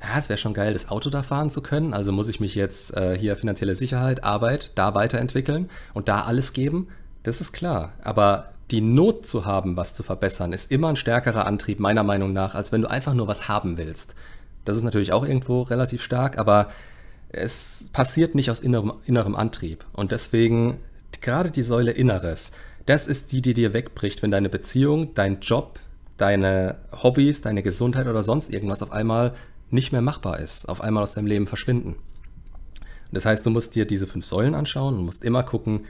ja, es wäre schon geil, das Auto da fahren zu können. Also muss ich mich jetzt äh, hier finanzielle Sicherheit, Arbeit, da weiterentwickeln und da alles geben. Das ist klar. Aber die Not zu haben, was zu verbessern, ist immer ein stärkerer Antrieb, meiner Meinung nach, als wenn du einfach nur was haben willst. Das ist natürlich auch irgendwo relativ stark, aber es passiert nicht aus innerem, innerem Antrieb. Und deswegen, gerade die Säule Inneres, das ist die, die dir wegbricht, wenn deine Beziehung, dein Job, deine Hobbys, deine Gesundheit oder sonst irgendwas auf einmal nicht mehr machbar ist, auf einmal aus deinem Leben verschwinden. Das heißt, du musst dir diese fünf Säulen anschauen und musst immer gucken,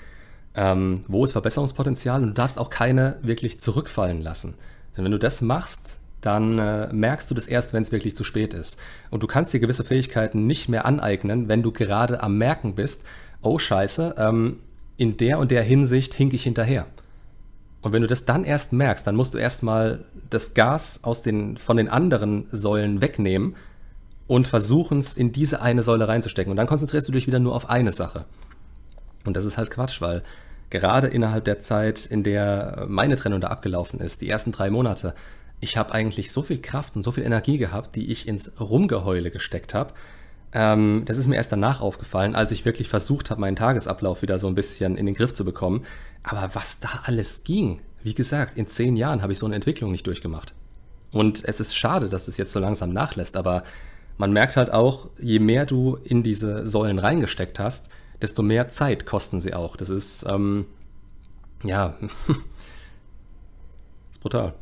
ähm, wo ist Verbesserungspotenzial und du darfst auch keine wirklich zurückfallen lassen. Denn wenn du das machst, dann äh, merkst du das erst, wenn es wirklich zu spät ist. Und du kannst dir gewisse Fähigkeiten nicht mehr aneignen, wenn du gerade am Merken bist, oh scheiße, ähm, in der und der Hinsicht hink ich hinterher. Und wenn du das dann erst merkst, dann musst du erstmal das Gas aus den, von den anderen Säulen wegnehmen und versuchen es in diese eine Säule reinzustecken. Und dann konzentrierst du dich wieder nur auf eine Sache. Und das ist halt Quatsch, weil gerade innerhalb der Zeit, in der meine Trennung da abgelaufen ist, die ersten drei Monate, ich habe eigentlich so viel Kraft und so viel Energie gehabt, die ich ins Rumgeheule gesteckt habe. Ähm, das ist mir erst danach aufgefallen, als ich wirklich versucht habe, meinen Tagesablauf wieder so ein bisschen in den Griff zu bekommen. Aber was da alles ging, wie gesagt, in zehn Jahren habe ich so eine Entwicklung nicht durchgemacht. Und es ist schade, dass es jetzt so langsam nachlässt, aber man merkt halt auch, je mehr du in diese Säulen reingesteckt hast, desto mehr Zeit kosten sie auch. Das ist, ähm, ja, ist brutal.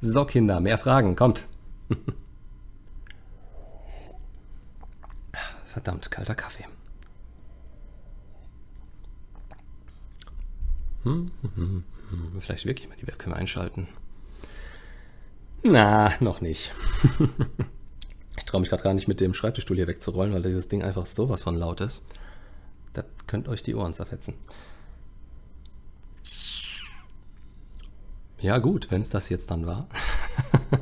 so, Kinder, mehr Fragen, kommt. Verdammt, kalter Kaffee. Hm. Vielleicht wirklich mal die Webcam einschalten. Na, noch nicht. Ich traue mich gerade gar nicht mit dem Schreibtischstuhl hier wegzurollen, weil dieses Ding einfach sowas von laut ist. Das könnt euch die Ohren zerfetzen. Ja gut, wenn es das jetzt dann war.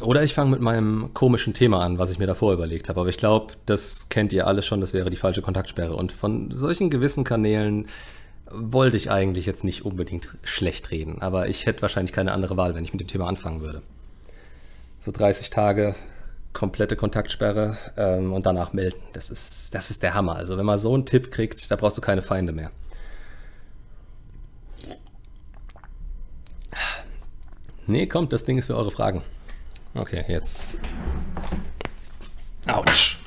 Oder ich fange mit meinem komischen Thema an, was ich mir davor überlegt habe. Aber ich glaube, das kennt ihr alle schon, das wäre die falsche Kontaktsperre. Und von solchen gewissen Kanälen wollte ich eigentlich jetzt nicht unbedingt schlecht reden. Aber ich hätte wahrscheinlich keine andere Wahl, wenn ich mit dem Thema anfangen würde. So 30 Tage komplette Kontaktsperre ähm, und danach melden. Das ist, das ist der Hammer. Also wenn man so einen Tipp kriegt, da brauchst du keine Feinde mehr. Nee, kommt, das Ding ist für eure Fragen. Okay, jetzt. Autsch.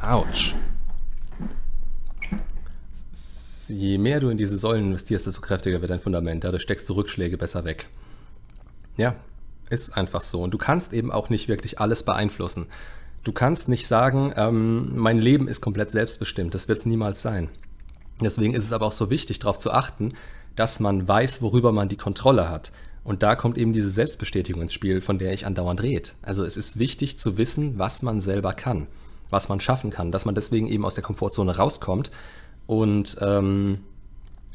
Autsch. Je mehr du in diese Säulen investierst, desto kräftiger wird dein Fundament. Dadurch steckst du Rückschläge besser weg. Ja, ist einfach so. Und du kannst eben auch nicht wirklich alles beeinflussen. Du kannst nicht sagen, ähm, mein Leben ist komplett selbstbestimmt. Das wird es niemals sein. Deswegen ist es aber auch so wichtig, darauf zu achten, dass man weiß, worüber man die Kontrolle hat. Und da kommt eben diese Selbstbestätigung ins Spiel, von der ich andauernd rede. Also es ist wichtig zu wissen, was man selber kann, was man schaffen kann, dass man deswegen eben aus der Komfortzone rauskommt und ähm,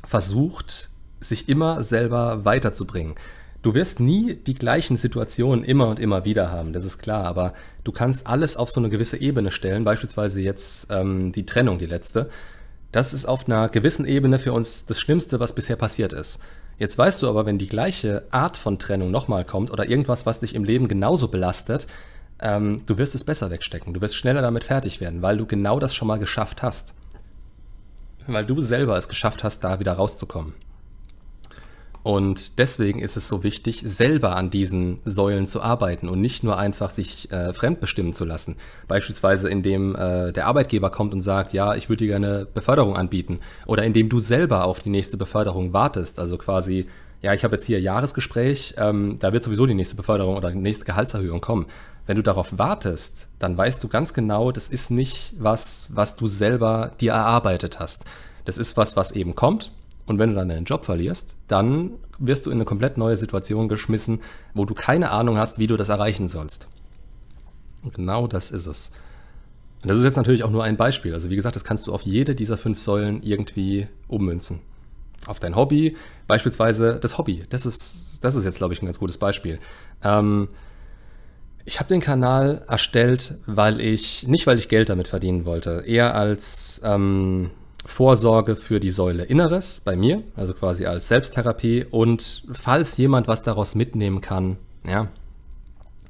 versucht, sich immer selber weiterzubringen. Du wirst nie die gleichen Situationen immer und immer wieder haben, das ist klar, aber du kannst alles auf so eine gewisse Ebene stellen, beispielsweise jetzt ähm, die Trennung, die letzte. Das ist auf einer gewissen Ebene für uns das Schlimmste, was bisher passiert ist. Jetzt weißt du aber, wenn die gleiche Art von Trennung nochmal kommt oder irgendwas, was dich im Leben genauso belastet, ähm, du wirst es besser wegstecken. Du wirst schneller damit fertig werden, weil du genau das schon mal geschafft hast. Weil du selber es geschafft hast, da wieder rauszukommen. Und deswegen ist es so wichtig, selber an diesen Säulen zu arbeiten und nicht nur einfach sich äh, fremdbestimmen zu lassen. Beispielsweise indem äh, der Arbeitgeber kommt und sagt, ja, ich würde dir gerne Beförderung anbieten. Oder indem du selber auf die nächste Beförderung wartest. Also quasi, ja, ich habe jetzt hier Jahresgespräch, ähm, da wird sowieso die nächste Beförderung oder die nächste Gehaltserhöhung kommen. Wenn du darauf wartest, dann weißt du ganz genau, das ist nicht was, was du selber dir erarbeitet hast. Das ist was, was eben kommt und wenn du dann deinen Job verlierst, dann wirst du in eine komplett neue Situation geschmissen, wo du keine Ahnung hast, wie du das erreichen sollst. Und genau das ist es. Und das ist jetzt natürlich auch nur ein Beispiel. Also wie gesagt, das kannst du auf jede dieser fünf Säulen irgendwie ummünzen. Auf dein Hobby, beispielsweise das Hobby. Das ist, das ist jetzt, glaube ich, ein ganz gutes Beispiel. Ähm, ich habe den Kanal erstellt, weil ich, nicht weil ich Geld damit verdienen wollte, eher als, ähm, Vorsorge für die Säule Inneres bei mir, also quasi als Selbsttherapie. Und falls jemand was daraus mitnehmen kann, ja,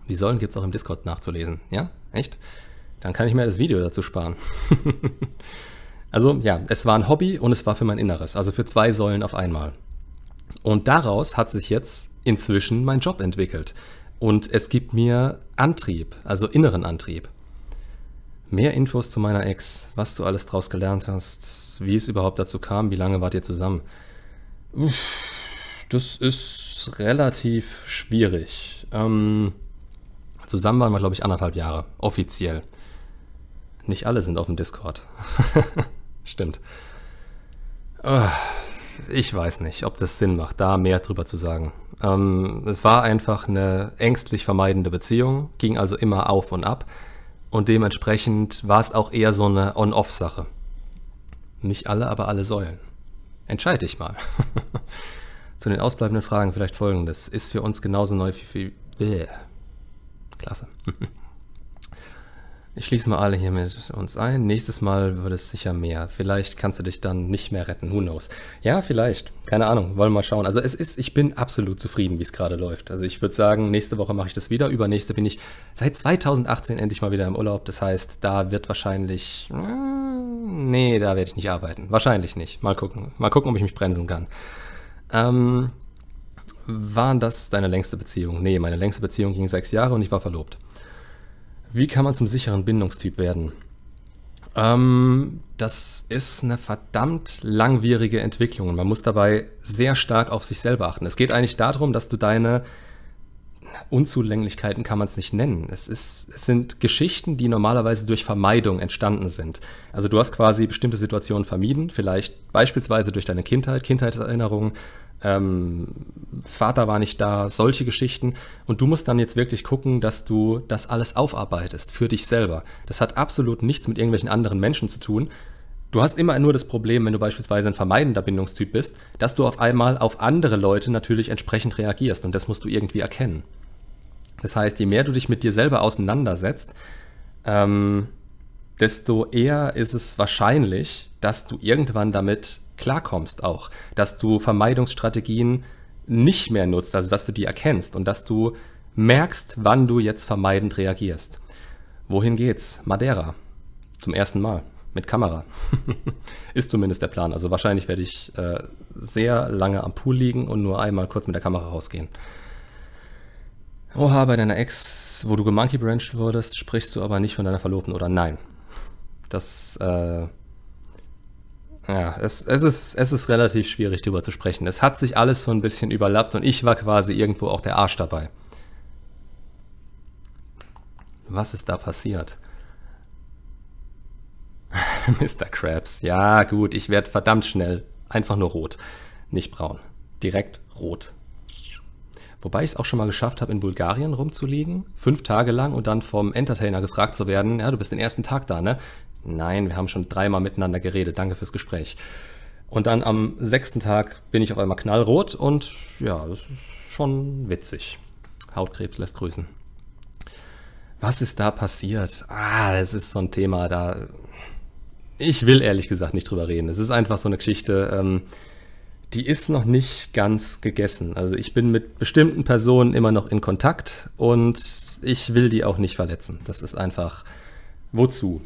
die Säulen gibt es auch im Discord nachzulesen. Ja, echt? Dann kann ich mir das Video dazu sparen. also ja, es war ein Hobby und es war für mein Inneres, also für zwei Säulen auf einmal. Und daraus hat sich jetzt inzwischen mein Job entwickelt. Und es gibt mir Antrieb, also inneren Antrieb. Mehr Infos zu meiner Ex, was du alles draus gelernt hast, wie es überhaupt dazu kam, wie lange wart ihr zusammen? Uff, das ist relativ schwierig. Ähm, zusammen waren wir, glaube ich, anderthalb Jahre, offiziell. Nicht alle sind auf dem Discord. Stimmt. Oh, ich weiß nicht, ob das Sinn macht, da mehr drüber zu sagen. Ähm, es war einfach eine ängstlich vermeidende Beziehung, ging also immer auf und ab. Und dementsprechend war es auch eher so eine On-Off-Sache. Nicht alle, aber alle Säulen. Entscheide dich mal. Zu den ausbleibenden Fragen vielleicht folgendes. Ist für uns genauso neu wie... wie Klasse. Ich schließe mal alle hier mit uns ein. Nächstes Mal wird es sicher mehr. Vielleicht kannst du dich dann nicht mehr retten. Who knows? Ja, vielleicht. Keine Ahnung. Wollen wir mal schauen. Also es ist, ich bin absolut zufrieden, wie es gerade läuft. Also ich würde sagen, nächste Woche mache ich das wieder. Übernächste bin ich seit 2018 endlich mal wieder im Urlaub. Das heißt, da wird wahrscheinlich, äh, nee, da werde ich nicht arbeiten. Wahrscheinlich nicht. Mal gucken. Mal gucken, ob ich mich bremsen kann. Ähm, waren das deine längste Beziehung? Nee, meine längste Beziehung ging sechs Jahre und ich war verlobt. Wie kann man zum sicheren Bindungstyp werden? Ähm, das ist eine verdammt langwierige Entwicklung und man muss dabei sehr stark auf sich selber achten. Es geht eigentlich darum, dass du deine Unzulänglichkeiten kann man es nicht nennen. Es, ist, es sind Geschichten, die normalerweise durch Vermeidung entstanden sind. Also du hast quasi bestimmte Situationen vermieden, vielleicht beispielsweise durch deine Kindheit, Kindheitserinnerungen, ähm, Vater war nicht da, solche Geschichten. Und du musst dann jetzt wirklich gucken, dass du das alles aufarbeitest für dich selber. Das hat absolut nichts mit irgendwelchen anderen Menschen zu tun. Du hast immer nur das Problem, wenn du beispielsweise ein vermeidender Bindungstyp bist, dass du auf einmal auf andere Leute natürlich entsprechend reagierst und das musst du irgendwie erkennen. Das heißt, je mehr du dich mit dir selber auseinandersetzt, ähm, desto eher ist es wahrscheinlich, dass du irgendwann damit klarkommst auch, dass du Vermeidungsstrategien nicht mehr nutzt, also dass du die erkennst und dass du merkst, wann du jetzt vermeidend reagierst. Wohin geht's? Madeira. Zum ersten Mal. Mit Kamera. Ist zumindest der Plan. Also wahrscheinlich werde ich äh, sehr lange am Pool liegen und nur einmal kurz mit der Kamera rausgehen. Oha, bei deiner Ex, wo du gemonkeybranched wurdest, sprichst du aber nicht von deiner Verlobten oder nein? Das, äh, ja, es, es, ist, es ist relativ schwierig darüber zu sprechen. Es hat sich alles so ein bisschen überlappt und ich war quasi irgendwo auch der Arsch dabei. Was ist da passiert? Mr. Krabs. Ja, gut, ich werde verdammt schnell. Einfach nur rot. Nicht braun. Direkt rot. Wobei ich es auch schon mal geschafft habe, in Bulgarien rumzuliegen, fünf Tage lang und dann vom Entertainer gefragt zu werden, ja, du bist den ersten Tag da, ne? Nein, wir haben schon dreimal miteinander geredet, danke fürs Gespräch. Und dann am sechsten Tag bin ich auf einmal knallrot und ja, das ist schon witzig. Hautkrebs lässt grüßen. Was ist da passiert? Ah, das ist so ein Thema, da. Ich will ehrlich gesagt nicht drüber reden. Es ist einfach so eine Geschichte, ähm, die ist noch nicht ganz gegessen. Also ich bin mit bestimmten Personen immer noch in Kontakt und ich will die auch nicht verletzen. Das ist einfach. Wozu?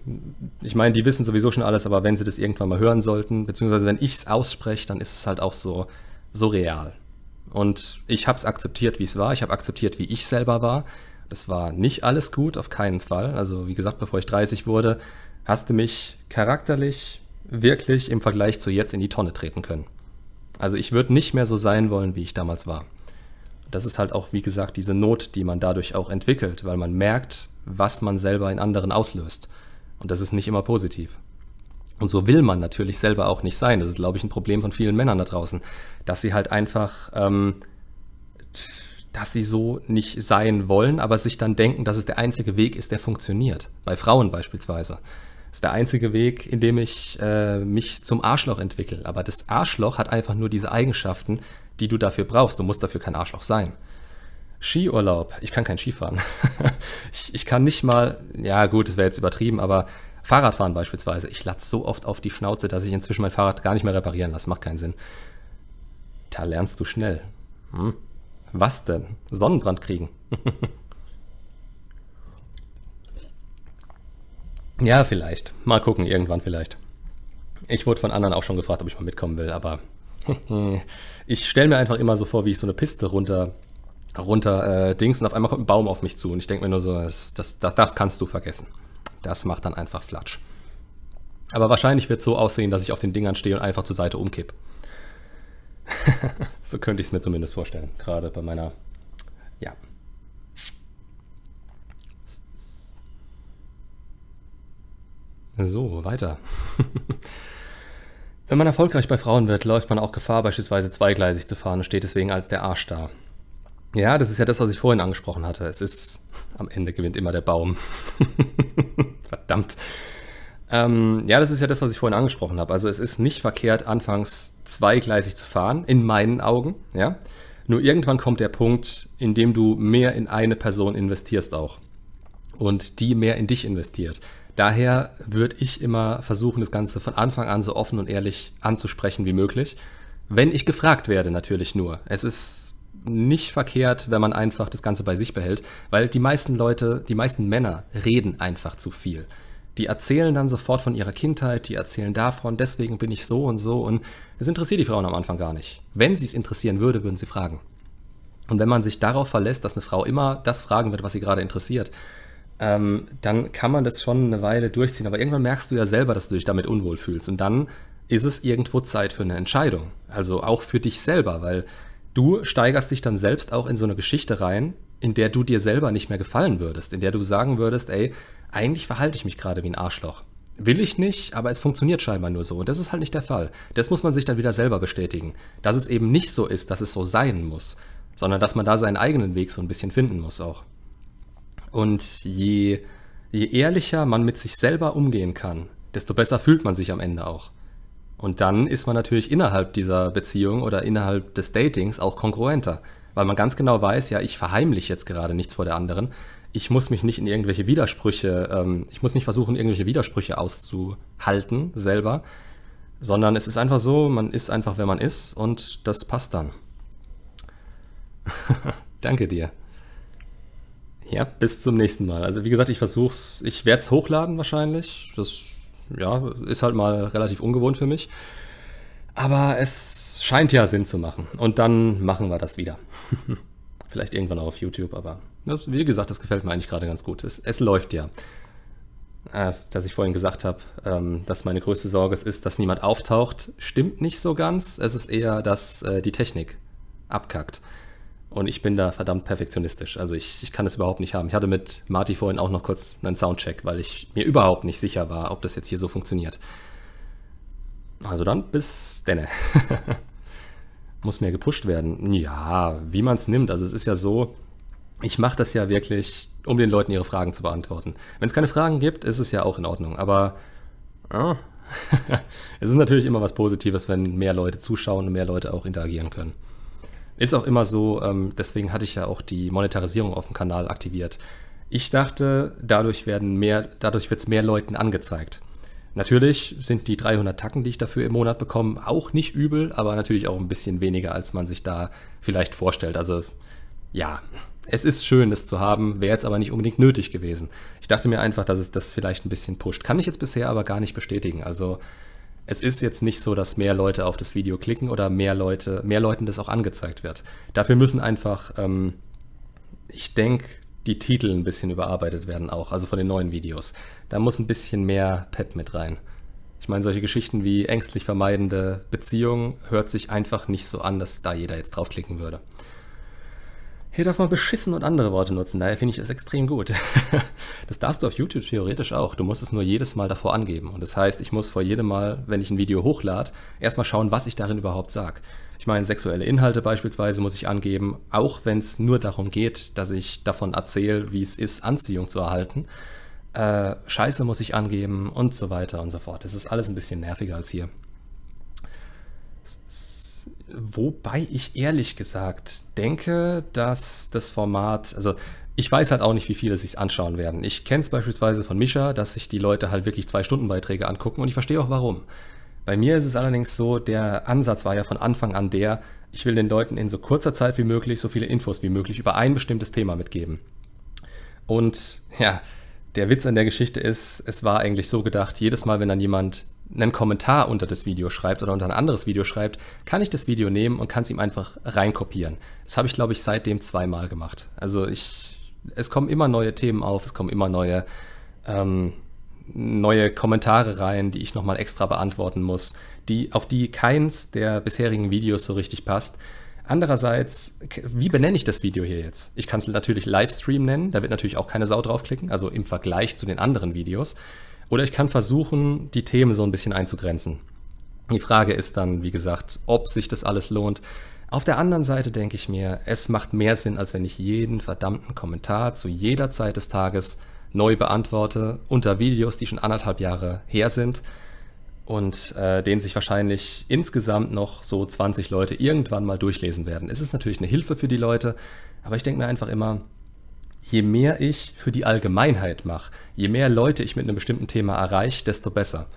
Ich meine, die wissen sowieso schon alles, aber wenn sie das irgendwann mal hören sollten, beziehungsweise wenn ich es ausspreche, dann ist es halt auch so, so real. Und ich habe es akzeptiert, wie es war. Ich habe akzeptiert, wie ich selber war. Das war nicht alles gut, auf keinen Fall. Also wie gesagt, bevor ich 30 wurde, hast du mich charakterlich wirklich im Vergleich zu jetzt in die Tonne treten können. Also ich würde nicht mehr so sein wollen, wie ich damals war. Das ist halt auch, wie gesagt, diese Not, die man dadurch auch entwickelt, weil man merkt, was man selber in anderen auslöst. Und das ist nicht immer positiv. Und so will man natürlich selber auch nicht sein. Das ist, glaube ich, ein Problem von vielen Männern da draußen, dass sie halt einfach ähm, dass sie so nicht sein wollen, aber sich dann denken, dass es der einzige Weg ist, der funktioniert. Bei Frauen beispielsweise. Ist der einzige Weg, in dem ich äh, mich zum Arschloch entwickle. Aber das Arschloch hat einfach nur diese Eigenschaften, die du dafür brauchst. Du musst dafür kein Arschloch sein. Skiurlaub. Ich kann kein Skifahren. ich, ich kann nicht mal, ja gut, das wäre jetzt übertrieben, aber Fahrradfahren beispielsweise. Ich latze so oft auf die Schnauze, dass ich inzwischen mein Fahrrad gar nicht mehr reparieren lasse. Macht keinen Sinn. Da lernst du schnell. Hm? Was denn? Sonnenbrand kriegen. ja, vielleicht. Mal gucken, irgendwann vielleicht. Ich wurde von anderen auch schon gefragt, ob ich mal mitkommen will, aber ich stelle mir einfach immer so vor, wie ich so eine Piste runter, runter äh, dings und auf einmal kommt ein Baum auf mich zu und ich denke mir nur so, das, das, das, kannst du vergessen. Das macht dann einfach Flatsch. Aber wahrscheinlich wird es so aussehen, dass ich auf den Dingern stehe und einfach zur Seite umkipp. so könnte ich es mir zumindest vorstellen, gerade bei meiner, ja. So, weiter. Wenn man erfolgreich bei Frauen wird, läuft man auch Gefahr, beispielsweise zweigleisig zu fahren und steht deswegen als der Arsch da. Ja, das ist ja das, was ich vorhin angesprochen hatte. Es ist, am Ende gewinnt immer der Baum. Verdammt. Ähm, ja, das ist ja das, was ich vorhin angesprochen habe. Also es ist nicht verkehrt, anfangs zweigleisig zu fahren, in meinen Augen. Ja? Nur irgendwann kommt der Punkt, in dem du mehr in eine Person investierst auch. Und die mehr in dich investiert. Daher würde ich immer versuchen, das Ganze von Anfang an so offen und ehrlich anzusprechen wie möglich. Wenn ich gefragt werde, natürlich nur. Es ist nicht verkehrt, wenn man einfach das Ganze bei sich behält, weil die meisten Leute, die meisten Männer reden einfach zu viel. Die erzählen dann sofort von ihrer Kindheit, die erzählen davon, deswegen bin ich so und so und es interessiert die Frauen am Anfang gar nicht. Wenn sie es interessieren würde, würden sie fragen. Und wenn man sich darauf verlässt, dass eine Frau immer das fragen wird, was sie gerade interessiert, ähm, dann kann man das schon eine Weile durchziehen. Aber irgendwann merkst du ja selber, dass du dich damit unwohl fühlst. Und dann ist es irgendwo Zeit für eine Entscheidung. Also auch für dich selber, weil du steigerst dich dann selbst auch in so eine Geschichte rein, in der du dir selber nicht mehr gefallen würdest, in der du sagen würdest, ey, eigentlich verhalte ich mich gerade wie ein Arschloch. Will ich nicht, aber es funktioniert scheinbar nur so. Und das ist halt nicht der Fall. Das muss man sich dann wieder selber bestätigen. Dass es eben nicht so ist, dass es so sein muss, sondern dass man da seinen eigenen Weg so ein bisschen finden muss auch. Und je, je ehrlicher man mit sich selber umgehen kann, desto besser fühlt man sich am Ende auch. Und dann ist man natürlich innerhalb dieser Beziehung oder innerhalb des Datings auch konkurrenter, weil man ganz genau weiß, ja, ich verheimliche jetzt gerade nichts vor der anderen, ich muss mich nicht in irgendwelche Widersprüche, ähm, ich muss nicht versuchen, irgendwelche Widersprüche auszuhalten selber, sondern es ist einfach so, man ist einfach, wer man ist und das passt dann. Danke dir. Ja, bis zum nächsten Mal. Also wie gesagt, ich versuch's, ich werde es hochladen wahrscheinlich. Das ja, ist halt mal relativ ungewohnt für mich. Aber es scheint ja Sinn zu machen. Und dann machen wir das wieder. Vielleicht irgendwann auch auf YouTube, aber wie gesagt, das gefällt mir eigentlich gerade ganz gut. Es, es läuft ja. Äh, dass ich vorhin gesagt habe, ähm, dass meine größte Sorge ist, dass niemand auftaucht, stimmt nicht so ganz. Es ist eher, dass äh, die Technik abkackt. Und ich bin da verdammt perfektionistisch. Also ich, ich kann es überhaupt nicht haben. Ich hatte mit Marty vorhin auch noch kurz einen Soundcheck, weil ich mir überhaupt nicht sicher war, ob das jetzt hier so funktioniert. Also dann bis denne. Muss mehr gepusht werden. Ja, wie man es nimmt. Also es ist ja so, ich mache das ja wirklich, um den Leuten ihre Fragen zu beantworten. Wenn es keine Fragen gibt, ist es ja auch in Ordnung. Aber oh, es ist natürlich immer was Positives, wenn mehr Leute zuschauen und mehr Leute auch interagieren können. Ist auch immer so, ähm, deswegen hatte ich ja auch die Monetarisierung auf dem Kanal aktiviert. Ich dachte, dadurch dadurch wird es mehr Leuten angezeigt. Natürlich sind die 300 Tacken, die ich dafür im Monat bekomme, auch nicht übel, aber natürlich auch ein bisschen weniger, als man sich da vielleicht vorstellt. Also ja, es ist schön, es zu haben, wäre jetzt aber nicht unbedingt nötig gewesen. Ich dachte mir einfach, dass es das vielleicht ein bisschen pusht. Kann ich jetzt bisher aber gar nicht bestätigen. Also es ist jetzt nicht so, dass mehr Leute auf das Video klicken oder mehr Leute, mehr Leuten das auch angezeigt wird. Dafür müssen einfach, ähm, ich denke, die Titel ein bisschen überarbeitet werden auch, also von den neuen Videos. Da muss ein bisschen mehr Pep mit rein. Ich meine, solche Geschichten wie ängstlich vermeidende Beziehungen hört sich einfach nicht so an, dass da jeder jetzt draufklicken würde. Hier darf man beschissen und andere Worte nutzen, daher finde ich das extrem gut. Das darfst du auf YouTube theoretisch auch. Du musst es nur jedes Mal davor angeben. Und das heißt, ich muss vor jedem Mal, wenn ich ein Video hochlade, erstmal schauen, was ich darin überhaupt sage. Ich meine, sexuelle Inhalte beispielsweise muss ich angeben, auch wenn es nur darum geht, dass ich davon erzähle, wie es ist, Anziehung zu erhalten. Äh, Scheiße muss ich angeben und so weiter und so fort. Das ist alles ein bisschen nerviger als hier. Wobei ich ehrlich gesagt denke, dass das Format, also ich weiß halt auch nicht, wie viele sich anschauen werden. Ich kenne es beispielsweise von Misha, dass sich die Leute halt wirklich zwei Stunden Beiträge angucken und ich verstehe auch warum. Bei mir ist es allerdings so, der Ansatz war ja von Anfang an der, ich will den Leuten in so kurzer Zeit wie möglich so viele Infos wie möglich über ein bestimmtes Thema mitgeben. Und ja, der Witz an der Geschichte ist, es war eigentlich so gedacht, jedes Mal, wenn dann jemand einen Kommentar unter das Video schreibt oder unter ein anderes Video schreibt, kann ich das Video nehmen und kann es ihm einfach reinkopieren. Das habe ich, glaube ich, seitdem zweimal gemacht. Also ich, es kommen immer neue Themen auf, es kommen immer neue, ähm, neue Kommentare rein, die ich nochmal extra beantworten muss, die, auf die keins der bisherigen Videos so richtig passt. Andererseits, wie benenne ich das Video hier jetzt? Ich kann es natürlich Livestream nennen, da wird natürlich auch keine Sau draufklicken, also im Vergleich zu den anderen Videos. Oder ich kann versuchen, die Themen so ein bisschen einzugrenzen. Die Frage ist dann, wie gesagt, ob sich das alles lohnt. Auf der anderen Seite denke ich mir, es macht mehr Sinn, als wenn ich jeden verdammten Kommentar zu jeder Zeit des Tages neu beantworte unter Videos, die schon anderthalb Jahre her sind und äh, den sich wahrscheinlich insgesamt noch so 20 Leute irgendwann mal durchlesen werden. Es ist natürlich eine Hilfe für die Leute, aber ich denke mir einfach immer, je mehr ich für die Allgemeinheit mache, je mehr Leute ich mit einem bestimmten Thema erreiche, desto besser.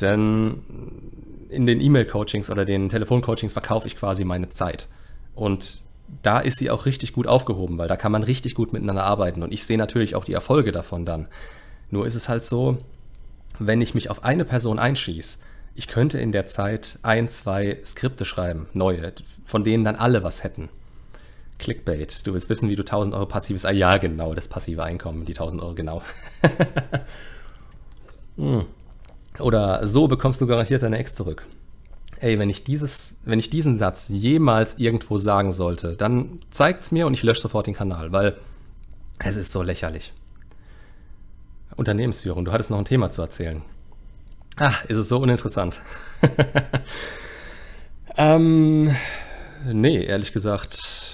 Denn in den E-Mail-Coachings oder den Telefon-Coachings verkaufe ich quasi meine Zeit. Und da ist sie auch richtig gut aufgehoben, weil da kann man richtig gut miteinander arbeiten. Und ich sehe natürlich auch die Erfolge davon dann. Nur ist es halt so, wenn ich mich auf eine Person einschieße, ich könnte in der Zeit ein, zwei Skripte schreiben, neue, von denen dann alle was hätten. Clickbait. Du willst wissen, wie du 1000 Euro passives, ah ja, genau, das passive Einkommen, die 1000 Euro, genau. hm. Oder so bekommst du garantiert deine Ex zurück. Ey, wenn ich dieses, wenn ich diesen Satz jemals irgendwo sagen sollte, dann zeigt's mir und ich lösche sofort den Kanal, weil es ist so lächerlich. Unternehmensführung, du hattest noch ein Thema zu erzählen. Ah, ist es so uninteressant. ähm, nee, ehrlich gesagt,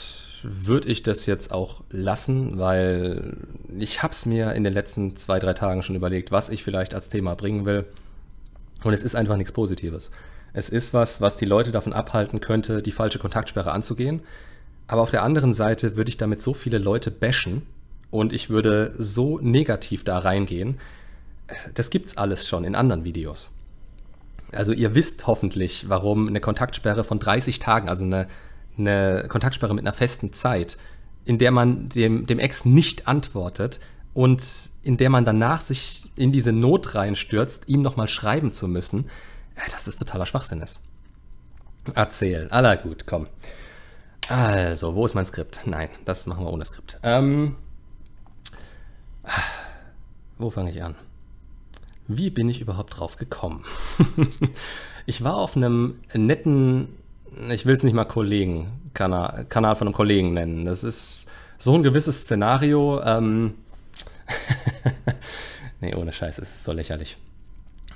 würde ich das jetzt auch lassen, weil ich habe es mir in den letzten zwei, drei Tagen schon überlegt, was ich vielleicht als Thema bringen will. Und es ist einfach nichts Positives. Es ist was, was die Leute davon abhalten könnte, die falsche Kontaktsperre anzugehen. Aber auf der anderen Seite würde ich damit so viele Leute bashen und ich würde so negativ da reingehen. Das gibt's alles schon in anderen Videos. Also ihr wisst hoffentlich, warum eine Kontaktsperre von 30 Tagen, also eine eine Kontaktsperre mit einer festen Zeit in der man dem, dem Ex nicht antwortet und in der man danach sich in diese Not reinstürzt, ihm nochmal schreiben zu müssen, dass das totaler Schwachsinn ist. Erzählen. Aller gut, komm. Also, wo ist mein Skript? Nein, das machen wir ohne Skript. Ähm, wo fange ich an? Wie bin ich überhaupt drauf gekommen? ich war auf einem netten, ich will es nicht mal Kollegen-Kanal Kanal von einem Kollegen nennen. Das ist so ein gewisses Szenario. Ähm nee, ohne Scheiß, es ist so lächerlich.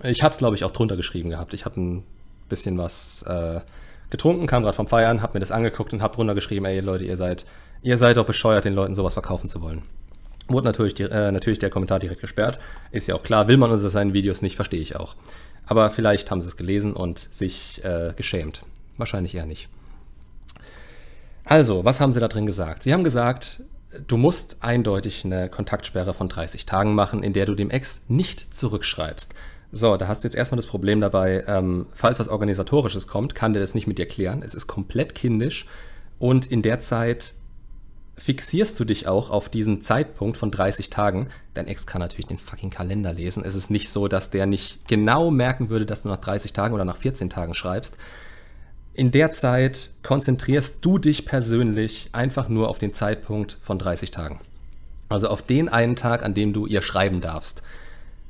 Ich habe es, glaube ich, auch drunter geschrieben gehabt. Ich habe ein bisschen was äh, getrunken, kam gerade vom Feiern, habe mir das angeguckt und habe drunter geschrieben, ey Leute, ihr seid, ihr seid doch bescheuert, den Leuten sowas verkaufen zu wollen. Wurde natürlich, äh, natürlich der Kommentar direkt gesperrt. Ist ja auch klar, will man unter seinen Videos nicht, verstehe ich auch. Aber vielleicht haben sie es gelesen und sich äh, geschämt. Wahrscheinlich eher nicht. Also, was haben sie da drin gesagt? Sie haben gesagt, du musst eindeutig eine Kontaktsperre von 30 Tagen machen, in der du dem Ex nicht zurückschreibst. So, da hast du jetzt erstmal das Problem dabei, ähm, falls was Organisatorisches kommt, kann der das nicht mit dir klären. Es ist komplett kindisch und in der Zeit fixierst du dich auch auf diesen Zeitpunkt von 30 Tagen. Dein Ex kann natürlich den fucking Kalender lesen. Es ist nicht so, dass der nicht genau merken würde, dass du nach 30 Tagen oder nach 14 Tagen schreibst. In der Zeit konzentrierst du dich persönlich einfach nur auf den Zeitpunkt von 30 Tagen. Also auf den einen Tag, an dem du ihr schreiben darfst.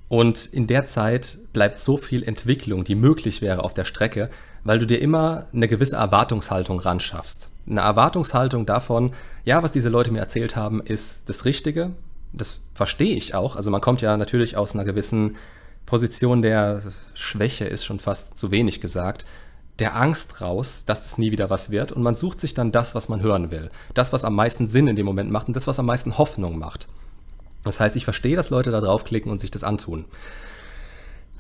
Und in der Zeit bleibt so viel Entwicklung, die möglich wäre auf der Strecke, weil du dir immer eine gewisse Erwartungshaltung ran schaffst. Eine Erwartungshaltung davon, ja, was diese Leute mir erzählt haben, ist das Richtige. Das verstehe ich auch. Also man kommt ja natürlich aus einer gewissen Position der Schwäche, ist schon fast zu wenig gesagt, der Angst raus, dass es nie wieder was wird. Und man sucht sich dann das, was man hören will. Das, was am meisten Sinn in dem Moment macht und das, was am meisten Hoffnung macht. Das heißt, ich verstehe, dass Leute da draufklicken und sich das antun.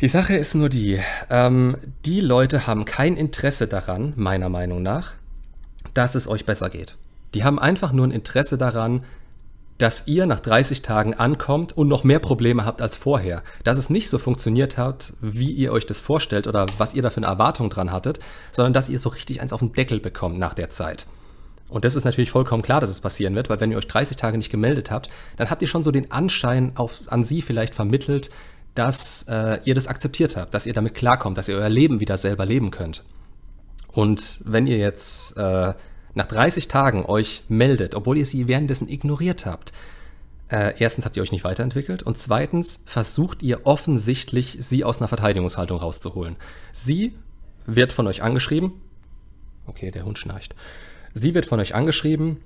Die Sache ist nur die, ähm, die Leute haben kein Interesse daran, meiner Meinung nach, dass es euch besser geht. Die haben einfach nur ein Interesse daran, dass ihr nach 30 Tagen ankommt und noch mehr Probleme habt als vorher. Dass es nicht so funktioniert hat, wie ihr euch das vorstellt oder was ihr da für eine Erwartung dran hattet, sondern dass ihr so richtig eins auf den Deckel bekommt nach der Zeit. Und das ist natürlich vollkommen klar, dass es passieren wird, weil wenn ihr euch 30 Tage nicht gemeldet habt, dann habt ihr schon so den Anschein auf, an sie vielleicht vermittelt, dass äh, ihr das akzeptiert habt, dass ihr damit klarkommt, dass ihr euer Leben wieder selber leben könnt. Und wenn ihr jetzt äh, nach 30 Tagen euch meldet, obwohl ihr sie währenddessen ignoriert habt, äh, erstens habt ihr euch nicht weiterentwickelt und zweitens versucht ihr offensichtlich, sie aus einer Verteidigungshaltung rauszuholen. Sie wird von euch angeschrieben. Okay, der Hund schnarcht. Sie wird von euch angeschrieben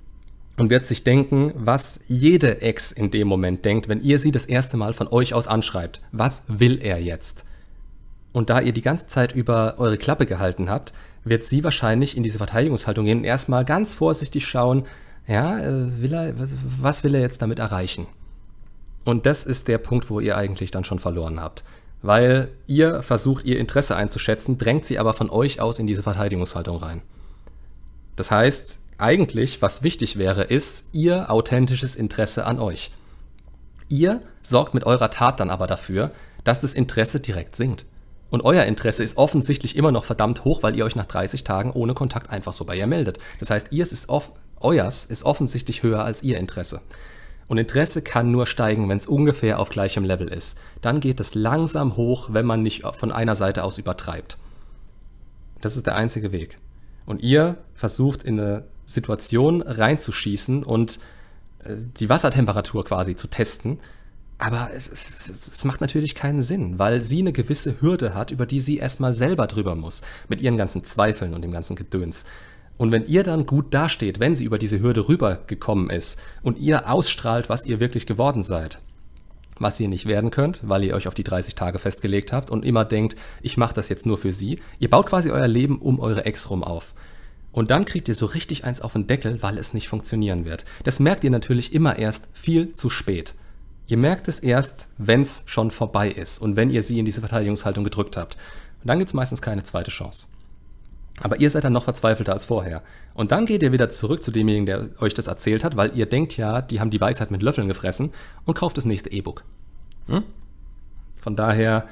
und wird sich denken, was jede Ex in dem Moment denkt, wenn ihr sie das erste Mal von euch aus anschreibt. Was will er jetzt? Und da ihr die ganze Zeit über eure Klappe gehalten habt, wird sie wahrscheinlich in diese Verteidigungshaltung gehen und erstmal ganz vorsichtig schauen, ja, äh, will er, was will er jetzt damit erreichen? Und das ist der Punkt, wo ihr eigentlich dann schon verloren habt. Weil ihr versucht, ihr Interesse einzuschätzen, drängt sie aber von euch aus in diese Verteidigungshaltung rein. Das heißt, eigentlich, was wichtig wäre, ist ihr authentisches Interesse an euch. Ihr sorgt mit eurer Tat dann aber dafür, dass das Interesse direkt sinkt. Und euer Interesse ist offensichtlich immer noch verdammt hoch, weil ihr euch nach 30 Tagen ohne Kontakt einfach so bei ihr meldet. Das heißt, ihr ist off euers ist offensichtlich höher als ihr Interesse. Und Interesse kann nur steigen, wenn es ungefähr auf gleichem Level ist. Dann geht es langsam hoch, wenn man nicht von einer Seite aus übertreibt. Das ist der einzige Weg. Und ihr versucht in eine Situation reinzuschießen und äh, die Wassertemperatur quasi zu testen. Aber es, es, es, macht natürlich keinen Sinn, weil sie eine gewisse Hürde hat, über die sie erstmal selber drüber muss, mit ihren ganzen Zweifeln und dem ganzen Gedöns. Und wenn ihr dann gut dasteht, wenn sie über diese Hürde rübergekommen ist und ihr ausstrahlt, was ihr wirklich geworden seid, was ihr nicht werden könnt, weil ihr euch auf die 30 Tage festgelegt habt und immer denkt, ich mache das jetzt nur für sie. Ihr baut quasi euer Leben um eure Ex rum auf. Und dann kriegt ihr so richtig eins auf den Deckel, weil es nicht funktionieren wird. Das merkt ihr natürlich immer erst viel zu spät. Ihr merkt es erst, wenn es schon vorbei ist und wenn ihr sie in diese Verteidigungshaltung gedrückt habt. Und dann gibt es meistens keine zweite Chance. Aber ihr seid dann noch verzweifelter als vorher. Und dann geht ihr wieder zurück zu demjenigen, der euch das erzählt hat, weil ihr denkt ja, die haben die Weisheit mit Löffeln gefressen und kauft das nächste E-Book. Hm? Von daher,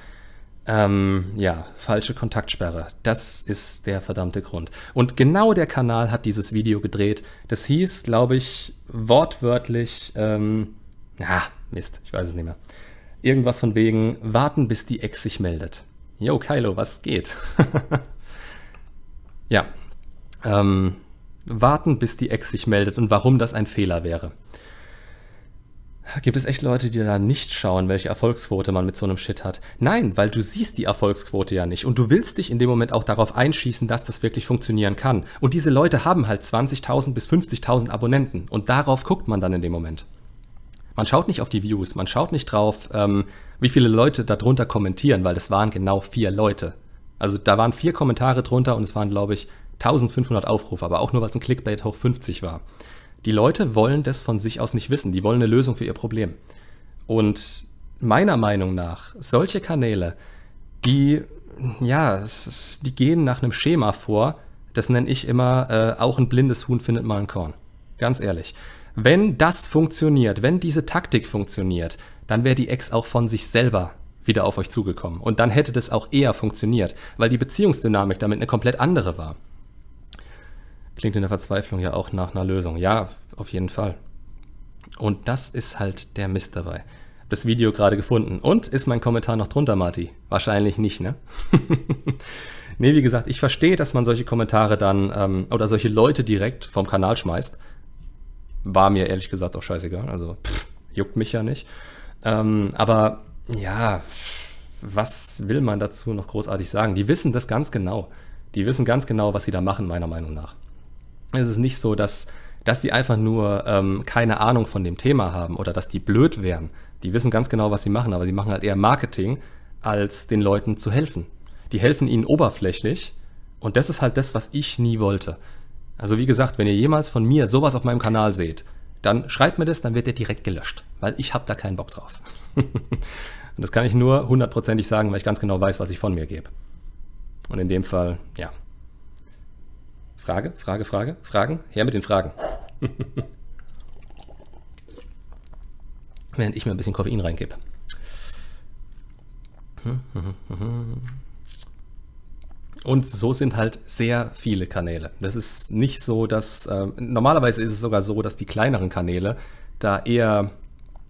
Ähm, ja, falsche Kontaktsperre. Das ist der verdammte Grund. Und genau der Kanal hat dieses Video gedreht. Das hieß, glaube ich, wortwörtlich, ähm, ja, Mist, ich weiß es nicht mehr. Irgendwas von wegen, warten, bis die Ex sich meldet. Yo, Kylo, was geht? ja, ähm, warten, bis die Ex sich meldet und warum das ein Fehler wäre. Gibt es echt Leute, die da nicht schauen, welche Erfolgsquote man mit so einem Shit hat? Nein, weil du siehst die Erfolgsquote ja nicht und du willst dich in dem Moment auch darauf einschießen, dass das wirklich funktionieren kann. Und diese Leute haben halt 20.000 bis 50.000 Abonnenten und darauf guckt man dann in dem Moment. Man schaut nicht auf die Views, man schaut nicht drauf, ähm, wie viele Leute darunter kommentieren, weil das waren genau vier Leute. Also da waren vier Kommentare drunter und es waren, glaube ich, 1500 Aufrufe, aber auch nur, weil es ein Clickbait hoch 50 war. Die Leute wollen das von sich aus nicht wissen. Die wollen eine Lösung für ihr Problem. Und meiner Meinung nach, solche Kanäle, die, ja, die gehen nach einem Schema vor, das nenne ich immer, äh, auch ein blindes Huhn findet mal ein Korn. Ganz ehrlich. Wenn das funktioniert, wenn diese Taktik funktioniert, dann wäre die Ex auch von sich selber wieder auf euch zugekommen. Und dann hätte das auch eher funktioniert, weil die Beziehungsdynamik damit eine komplett andere war. Klingt in der Verzweiflung ja auch nach einer Lösung. Ja, auf jeden Fall. Und das ist halt der Mist dabei. Das Video gerade gefunden. Und ist mein Kommentar noch drunter, Marty? Wahrscheinlich nicht, ne? nee, wie gesagt, ich verstehe, dass man solche Kommentare dann ähm, oder solche Leute direkt vom Kanal schmeißt. War mir ehrlich gesagt auch scheißegal. Also pff, juckt mich ja nicht. Ähm, aber ja, was will man dazu noch großartig sagen? Die wissen das ganz genau. Die wissen ganz genau, was sie da machen, meiner Meinung nach. Es ist nicht so, dass, dass die einfach nur ähm, keine Ahnung von dem Thema haben oder dass die blöd wären. Die wissen ganz genau, was sie machen, aber sie machen halt eher Marketing, als den Leuten zu helfen. Die helfen ihnen oberflächlich und das ist halt das, was ich nie wollte. Also wie gesagt, wenn ihr jemals von mir sowas auf meinem Kanal seht, dann schreibt mir das, dann wird der direkt gelöscht, weil ich habe da keinen Bock drauf. und das kann ich nur hundertprozentig sagen, weil ich ganz genau weiß, was ich von mir gebe. Und in dem Fall, ja, Frage, Frage, Frage, Fragen? Her mit den Fragen. Während ich mir ein bisschen Koffein reinkippe. Und so sind halt sehr viele Kanäle. Das ist nicht so, dass äh, normalerweise ist es sogar so, dass die kleineren Kanäle da eher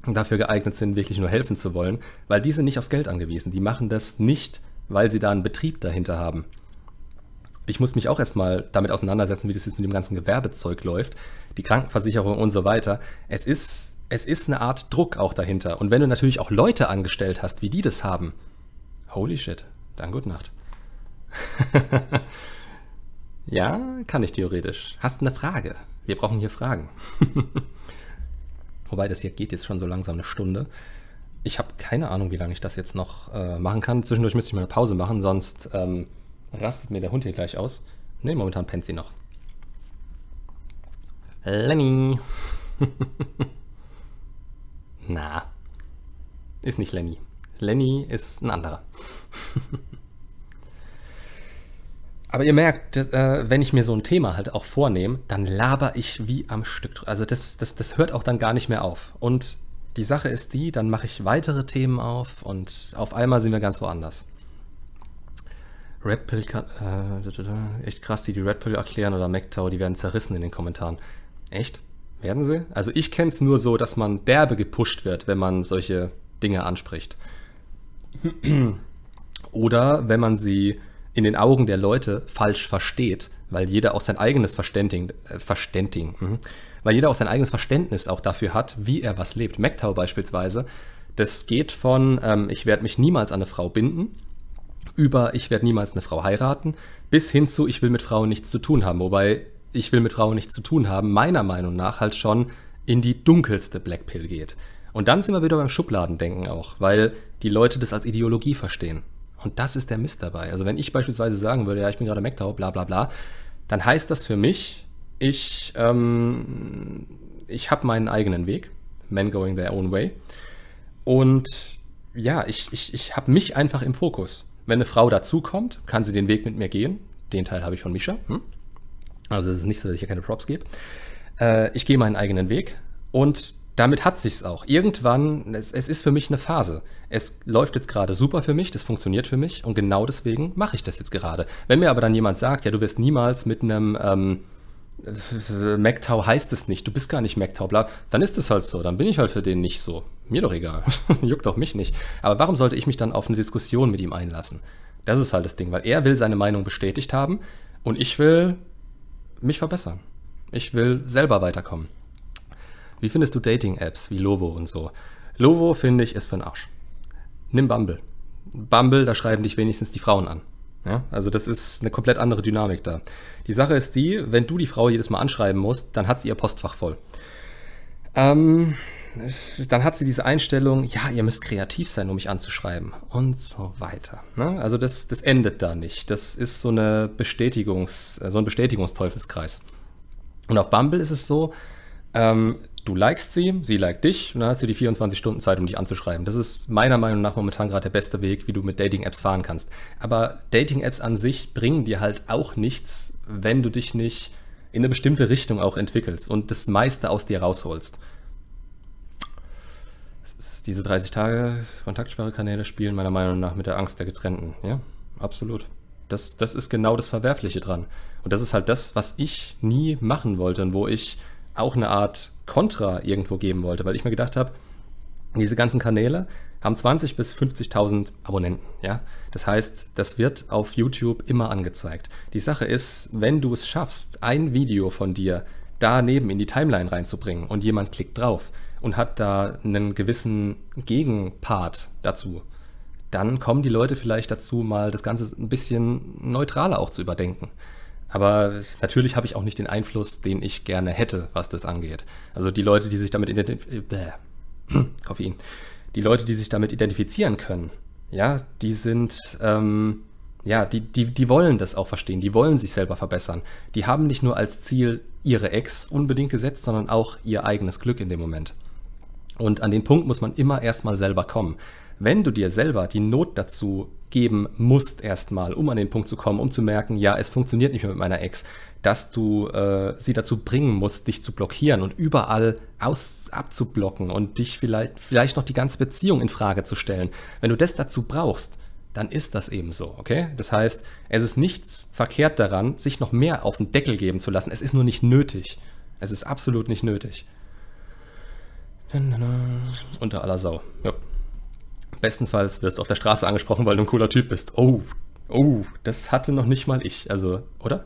dafür geeignet sind, wirklich nur helfen zu wollen, weil die sind nicht aufs Geld angewiesen. Die machen das nicht, weil sie da einen Betrieb dahinter haben ich muss mich auch erstmal damit auseinandersetzen, wie das jetzt mit dem ganzen Gewerbezeug läuft, die Krankenversicherung und so weiter. Es ist, es ist eine Art Druck auch dahinter. Und wenn du natürlich auch Leute angestellt hast, wie die das haben, holy shit, dann gute Nacht. ja, kann ich theoretisch. Hast eine Frage? Wir brauchen hier Fragen. Wobei das hier geht jetzt schon so langsam eine Stunde. Ich habe keine Ahnung, wie lange ich das jetzt noch äh, machen kann. Zwischendurch müsste ich mal eine Pause machen, sonst ähm, Rastet mir der Hund hier gleich aus? Ne, momentan pennt sie noch. Lenny. Na. Ist nicht Lenny. Lenny ist ein anderer. Aber ihr merkt, äh, wenn ich mir so ein Thema halt auch vornehme, dann laber ich wie am Stück. Also das, das, das hört auch dann gar nicht mehr auf. Und die Sache ist die, dann mache ich weitere Themen auf und auf einmal sind wir ganz woanders. Red Pill, äh, echt krass, die die Red Pill erklären oder MacTow, die werden zerrissen in den Kommentaren. Echt? Werden sie? Also ich kenne es nur so, dass man derbe gepusht wird, wenn man solche Dinge anspricht. Oder wenn man sie in den Augen der Leute falsch versteht, weil jeder auch sein eigenes Verständigen, äh, Verständigen, mh, weil jeder auch sein eigenes Verständnis auch dafür hat, wie er was lebt. MacTow beispielsweise, das geht von, ähm, ich werde mich niemals an eine Frau binden, über ich werde niemals eine Frau heiraten, bis hin zu ich will mit Frauen nichts zu tun haben. Wobei ich will mit Frauen nichts zu tun haben, meiner Meinung nach halt schon in die dunkelste Blackpill geht. Und dann sind wir wieder beim Schubladendenken auch, weil die Leute das als Ideologie verstehen. Und das ist der Mist dabei. Also wenn ich beispielsweise sagen würde, ja, ich bin gerade MacTow, bla bla bla, dann heißt das für mich, ich, ähm, ich habe meinen eigenen Weg, men going their own way. Und ja, ich, ich, ich habe mich einfach im Fokus. Wenn eine Frau dazukommt, kann sie den Weg mit mir gehen. Den Teil habe ich von Misha. Hm? Also es ist nicht so, dass ich hier keine Props gebe. Äh, ich gehe meinen eigenen Weg und damit hat sich's auch. Irgendwann, es, es ist für mich eine Phase. Es läuft jetzt gerade super für mich, das funktioniert für mich und genau deswegen mache ich das jetzt gerade. Wenn mir aber dann jemand sagt, ja, du wirst niemals mit einem ähm, MacTau heißt es nicht, du bist gar nicht MacTau, bla, dann ist es halt so, dann bin ich halt für den nicht so. Mir doch egal, juckt doch mich nicht. Aber warum sollte ich mich dann auf eine Diskussion mit ihm einlassen? Das ist halt das Ding, weil er will seine Meinung bestätigt haben und ich will mich verbessern. Ich will selber weiterkommen. Wie findest du Dating-Apps wie Lovo und so? Lovo, finde ich, ist für den Arsch. Nimm Bumble. Bumble, da schreiben dich wenigstens die Frauen an. Ja, also das ist eine komplett andere Dynamik da. Die Sache ist die, wenn du die Frau jedes Mal anschreiben musst, dann hat sie ihr Postfach voll. Ähm, dann hat sie diese Einstellung, ja, ihr müsst kreativ sein, um mich anzuschreiben und so weiter. Ne? Also das, das endet da nicht. Das ist so, eine Bestätigungs, so ein Bestätigungsteufelskreis. Und auf Bumble ist es so, ähm, du likest sie, sie liked dich und dann hat sie die 24 Stunden Zeit, um dich anzuschreiben. Das ist meiner Meinung nach momentan gerade der beste Weg, wie du mit Dating-Apps fahren kannst. Aber Dating-Apps an sich bringen dir halt auch nichts, wenn du dich nicht in eine bestimmte Richtung auch entwickelst und das meiste aus dir rausholst. Diese 30 Tage Kontaktsperrekanäle spielen meiner Meinung nach mit der Angst der Getrennten. Ja, absolut. Das, das ist genau das Verwerfliche dran. Und das ist halt das, was ich nie machen wollte und wo ich auch eine Art Kontra irgendwo geben wollte, weil ich mir gedacht habe, diese ganzen Kanäle haben 20 bis 50.000 Abonnenten, ja. Das heißt, das wird auf YouTube immer angezeigt. Die Sache ist, wenn du es schaffst, ein Video von dir daneben in die Timeline reinzubringen und jemand klickt drauf und hat da einen gewissen Gegenpart dazu, dann kommen die Leute vielleicht dazu, mal das Ganze ein bisschen neutraler auch zu überdenken. Aber natürlich habe ich auch nicht den Einfluss, den ich gerne hätte, was das angeht. Also die Leute, die sich damit identifizieren, Koffein, die Leute, die sich damit identifizieren können, ja, die sind, ähm, ja, die, die, die wollen das auch verstehen, die wollen sich selber verbessern. Die haben nicht nur als Ziel ihre Ex unbedingt gesetzt, sondern auch ihr eigenes Glück in dem Moment. Und an den Punkt muss man immer erstmal selber kommen. Wenn du dir selber die Not dazu geben musst erstmal, um an den Punkt zu kommen, um zu merken, ja, es funktioniert nicht mehr mit meiner Ex, dass du äh, sie dazu bringen musst, dich zu blockieren und überall aus abzublocken und dich vielleicht, vielleicht noch die ganze Beziehung in Frage zu stellen. Wenn du das dazu brauchst, dann ist das eben so, okay? Das heißt, es ist nichts verkehrt daran, sich noch mehr auf den Deckel geben zu lassen. Es ist nur nicht nötig. Es ist absolut nicht nötig. Unter aller Sau. Ja. Bestenfalls wirst du auf der Straße angesprochen, weil du ein cooler Typ bist. Oh, oh, das hatte noch nicht mal ich. Also, oder?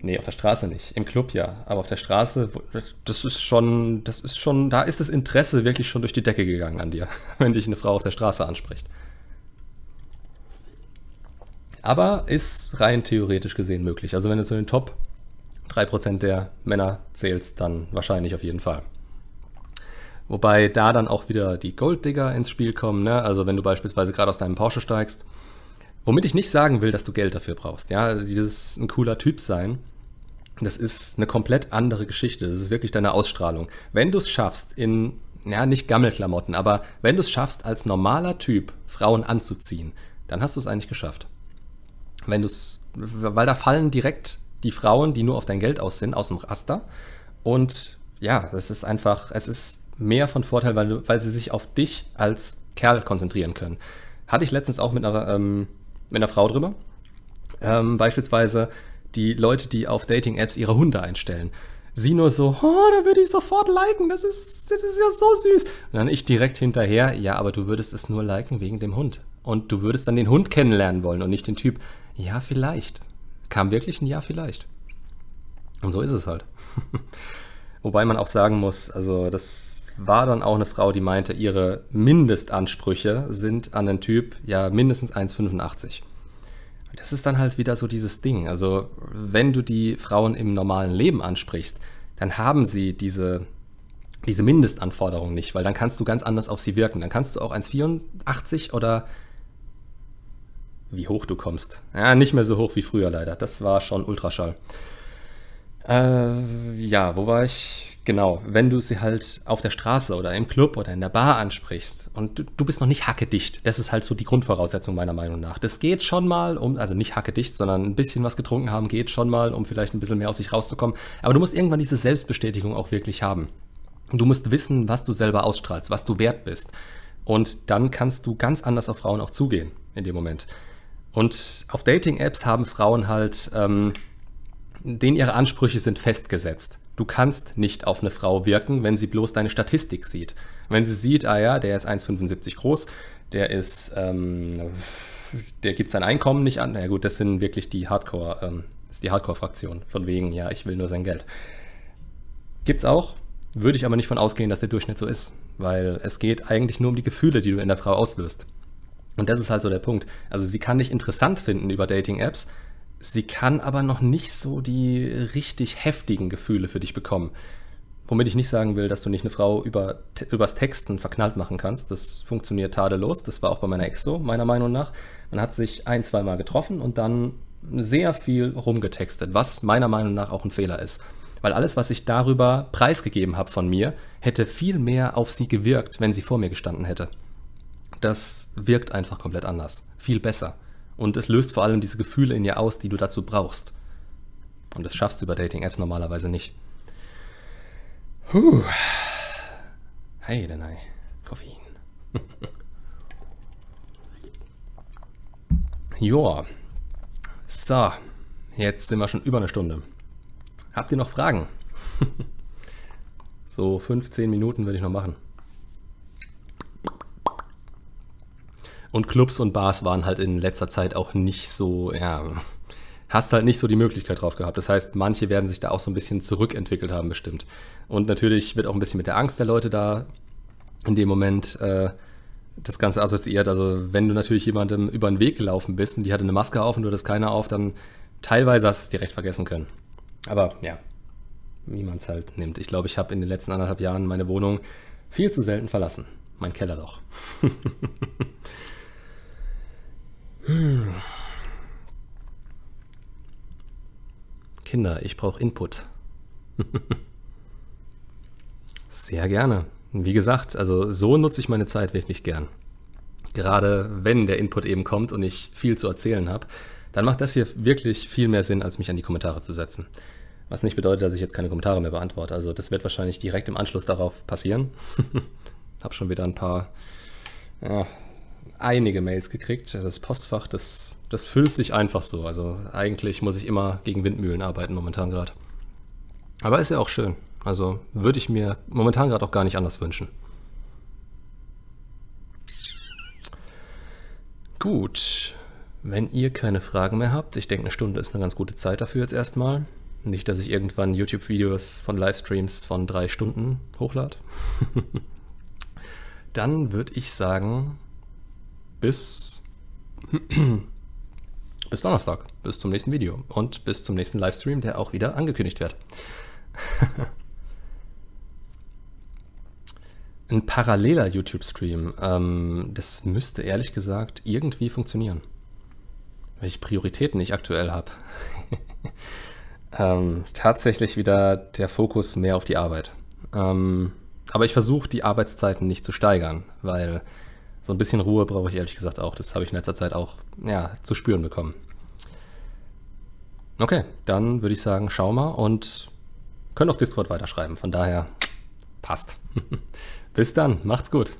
Nee, auf der Straße nicht. Im Club ja. Aber auf der Straße, das ist schon, das ist schon, da ist das Interesse wirklich schon durch die Decke gegangen an dir, wenn dich eine Frau auf der Straße anspricht. Aber ist rein theoretisch gesehen möglich. Also wenn du zu den Top 3% der Männer zählst, dann wahrscheinlich auf jeden Fall. Wobei da dann auch wieder die Golddigger ins Spiel kommen. Ne? Also wenn du beispielsweise gerade aus deinem Porsche steigst. Womit ich nicht sagen will, dass du Geld dafür brauchst. Ja, dieses ein cooler Typ sein, das ist eine komplett andere Geschichte. Das ist wirklich deine Ausstrahlung. Wenn du es schaffst, in, ja, nicht Gammelklamotten, aber wenn du es schaffst, als normaler Typ Frauen anzuziehen, dann hast du es eigentlich geschafft. Wenn du es, weil da fallen direkt die Frauen, die nur auf dein Geld aus sind, aus dem Raster. Und ja, das ist einfach, es ist mehr von Vorteil, weil, weil sie sich auf dich als Kerl konzentrieren können. Hatte ich letztens auch mit einer, ähm, mit einer Frau drüber. Ähm, beispielsweise die Leute, die auf Dating-Apps ihre Hunde einstellen. Sie nur so, oh, da würde ich sofort liken, das ist, das ist ja so süß. Und dann ich direkt hinterher, ja, aber du würdest es nur liken wegen dem Hund. Und du würdest dann den Hund kennenlernen wollen und nicht den Typ. Ja, vielleicht. Kam wirklich ein Ja, vielleicht. Und so ist es halt. Wobei man auch sagen muss, also das war dann auch eine Frau, die meinte, ihre Mindestansprüche sind an den Typ ja mindestens 1,85. Das ist dann halt wieder so dieses Ding. Also, wenn du die Frauen im normalen Leben ansprichst, dann haben sie diese, diese Mindestanforderung nicht, weil dann kannst du ganz anders auf sie wirken. Dann kannst du auch 1,84 oder wie hoch du kommst. Ja, nicht mehr so hoch wie früher leider. Das war schon Ultraschall. Äh, ja, wo war ich? Genau, wenn du sie halt auf der Straße oder im Club oder in der Bar ansprichst und du, du, bist noch nicht hackedicht, das ist halt so die Grundvoraussetzung meiner Meinung nach. Das geht schon mal, um, also nicht hackedicht, sondern ein bisschen was getrunken haben, geht schon mal, um vielleicht ein bisschen mehr aus sich rauszukommen. Aber du musst irgendwann diese Selbstbestätigung auch wirklich haben. Du musst wissen, was du selber ausstrahlst, was du wert bist. Und dann kannst du ganz anders auf Frauen auch zugehen in dem Moment. Und auf Dating-Apps haben Frauen halt, ähm, denen ihre Ansprüche sind festgesetzt. Du kannst nicht auf eine Frau wirken, wenn sie bloß deine Statistik sieht. Wenn sie sieht, ah ja, der ist 1,75 groß, der ist, ähm, der gibt sein Einkommen nicht an. Na ja, gut, das sind wirklich die Hardcore, ähm, ist die Hardcore-Fraktion. Von wegen, ja, ich will nur sein Geld. Gibt's auch, würde ich aber nicht von ausgehen, dass der Durchschnitt so ist, weil es geht eigentlich nur um die Gefühle, die du in der Frau auslöst. Und das ist halt so der Punkt. Also sie kann dich interessant finden über Dating-Apps, sie kann aber noch nicht so die richtig heftigen Gefühle für dich bekommen. Womit ich nicht sagen will, dass du nicht eine Frau über, übers Texten verknallt machen kannst. Das funktioniert tadellos. Das war auch bei meiner Ex so, meiner Meinung nach. Man hat sich ein, zweimal getroffen und dann sehr viel rumgetextet, was meiner Meinung nach auch ein Fehler ist. Weil alles, was ich darüber preisgegeben habe von mir, hätte viel mehr auf sie gewirkt, wenn sie vor mir gestanden hätte. Das wirkt einfach komplett anders. Viel besser. Und es löst vor allem diese Gefühle in ihr aus, die du dazu brauchst. Und das schaffst du über Dating-Apps normalerweise nicht. Puh. Hey, denn. Koffein. Joa. So, jetzt sind wir schon über eine Stunde. Habt ihr noch Fragen? so 15 Minuten würde ich noch machen. Und Clubs und Bars waren halt in letzter Zeit auch nicht so, ja, hast halt nicht so die Möglichkeit drauf gehabt. Das heißt, manche werden sich da auch so ein bisschen zurückentwickelt haben, bestimmt. Und natürlich wird auch ein bisschen mit der Angst der Leute da in dem Moment äh, das Ganze assoziiert. Also, wenn du natürlich jemandem über den Weg gelaufen bist und die hatte eine Maske auf und du hattest keine auf, dann teilweise hast du es direkt vergessen können. Aber ja, wie man es halt nimmt. Ich glaube, ich habe in den letzten anderthalb Jahren meine Wohnung viel zu selten verlassen. Mein Kellerloch. Kinder, ich brauche Input. Sehr gerne. Wie gesagt, also so nutze ich meine Zeit wirklich gern. Gerade wenn der Input eben kommt und ich viel zu erzählen habe, dann macht das hier wirklich viel mehr Sinn, als mich an die Kommentare zu setzen. Was nicht bedeutet, dass ich jetzt keine Kommentare mehr beantworte. Also das wird wahrscheinlich direkt im Anschluss darauf passieren. Hab schon wieder ein paar, ja, einige Mails gekriegt. Das Postfach, das, das füllt sich einfach so. Also eigentlich muss ich immer gegen Windmühlen arbeiten momentan gerade. Aber ist ja auch schön. Also würde ich mir momentan gerade auch gar nicht anders wünschen. Gut, wenn ihr keine Fragen mehr habt, ich denke, eine Stunde ist eine ganz gute Zeit dafür jetzt erstmal. Nicht, dass ich irgendwann YouTube-Videos von Livestreams von drei Stunden hochlade. Dann würde ich sagen, bis, bis Donnerstag, bis zum nächsten Video und bis zum nächsten Livestream, der auch wieder angekündigt wird. Ein paralleler YouTube-Stream, ähm, das müsste ehrlich gesagt irgendwie funktionieren. Welche Prioritäten ich aktuell habe. ähm, tatsächlich wieder der Fokus mehr auf die Arbeit. Ähm, aber ich versuche die Arbeitszeiten nicht zu steigern, weil so ein bisschen Ruhe brauche ich ehrlich gesagt auch. Das habe ich in letzter Zeit auch ja, zu spüren bekommen. Okay, dann würde ich sagen, schau mal und können auf Discord weiterschreiben. Von daher passt. Bis dann, macht's gut.